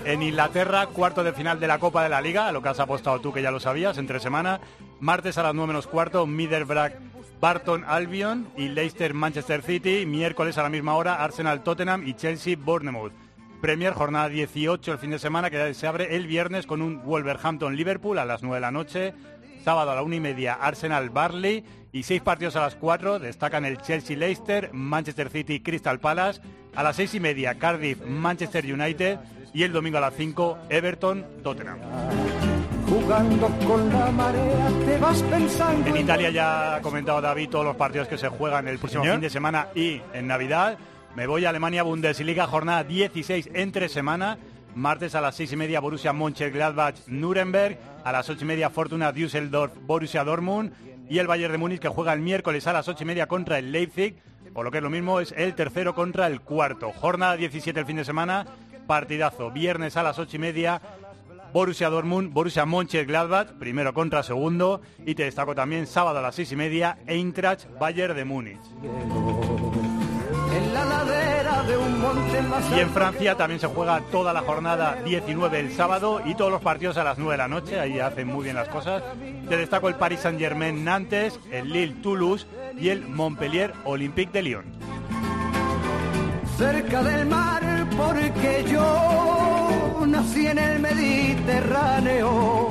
En Inglaterra, cuarto de final de la Copa de la Liga, a lo que has apostado tú que ya lo sabías, entre semana. Martes a las 9 menos cuarto, Middlesbrough, Barton Albion y Leicester Manchester City. Miércoles a la misma hora, Arsenal Tottenham y Chelsea Bournemouth. Premier, jornada 18 el fin de semana, que se abre el viernes con un Wolverhampton Liverpool a las 9 de la noche. Sábado a la una y media, Arsenal Barley. Y seis partidos a las 4 destacan el Chelsea Leicester, Manchester City Crystal Palace. A las seis y media, Cardiff Manchester United. Y el domingo a las 5, Everton Tottenham. Jugando con la marea te vas pensando En Italia ya ha comentado David todos los partidos que se juegan el próximo señor. fin de semana y en Navidad. Me voy a Alemania Bundesliga, jornada 16 entre semana. Martes a las 6 y media Borussia Mönchengladbach Nuremberg. A las 8 y media Fortuna Düsseldorf Borussia Dortmund. Y el Bayern de Múnich que juega el miércoles a las 8 y media contra el Leipzig. O lo que es lo mismo es el tercero contra el cuarto. Jornada 17 el fin de semana. Partidazo. Viernes a las 8 y media Borussia Dortmund, Borussia Mönchengladbach, primero contra segundo. Y te destaco también sábado a las seis y media, Eintracht Bayern de Múnich. Y en Francia también se juega toda la jornada 19 el sábado y todos los partidos a las 9 de la noche. Ahí hacen muy bien las cosas. Te destaco el Paris Saint-Germain Nantes, el Lille Toulouse y el Montpellier Olympique de Lyon. cerca del mar porque yo nací en el Mediterráneo,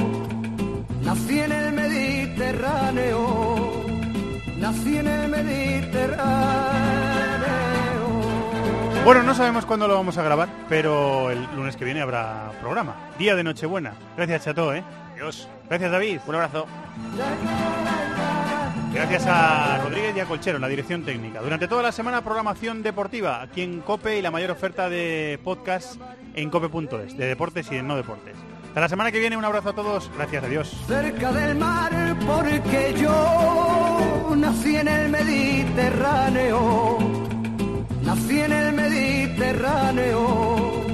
nací en el Mediterráneo, nací en el Mediterráneo. Bueno, no sabemos cuándo lo vamos a grabar, pero el lunes que viene habrá programa. Día de Nochebuena. Gracias, Chato, ¿eh? Adiós. Gracias, David. Un abrazo. Gracias a Rodríguez y a Colchero la dirección técnica. Durante toda la semana programación deportiva aquí en Cope y la mayor oferta de podcast en cope.es, de deportes y de no deportes. Hasta la semana que viene, un abrazo a todos. Gracias, adiós. cerca del mar porque yo nací en el Mediterráneo, nací en el Mediterráneo,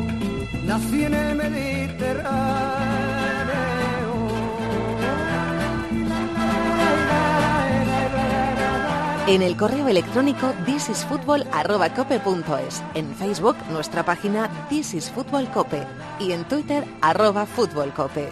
nací en el Mediterráneo. En el correo electrónico thisisfutbol@cope.es, en Facebook nuestra página This is Fútbol Cope y en Twitter arroba Fútbol Cope.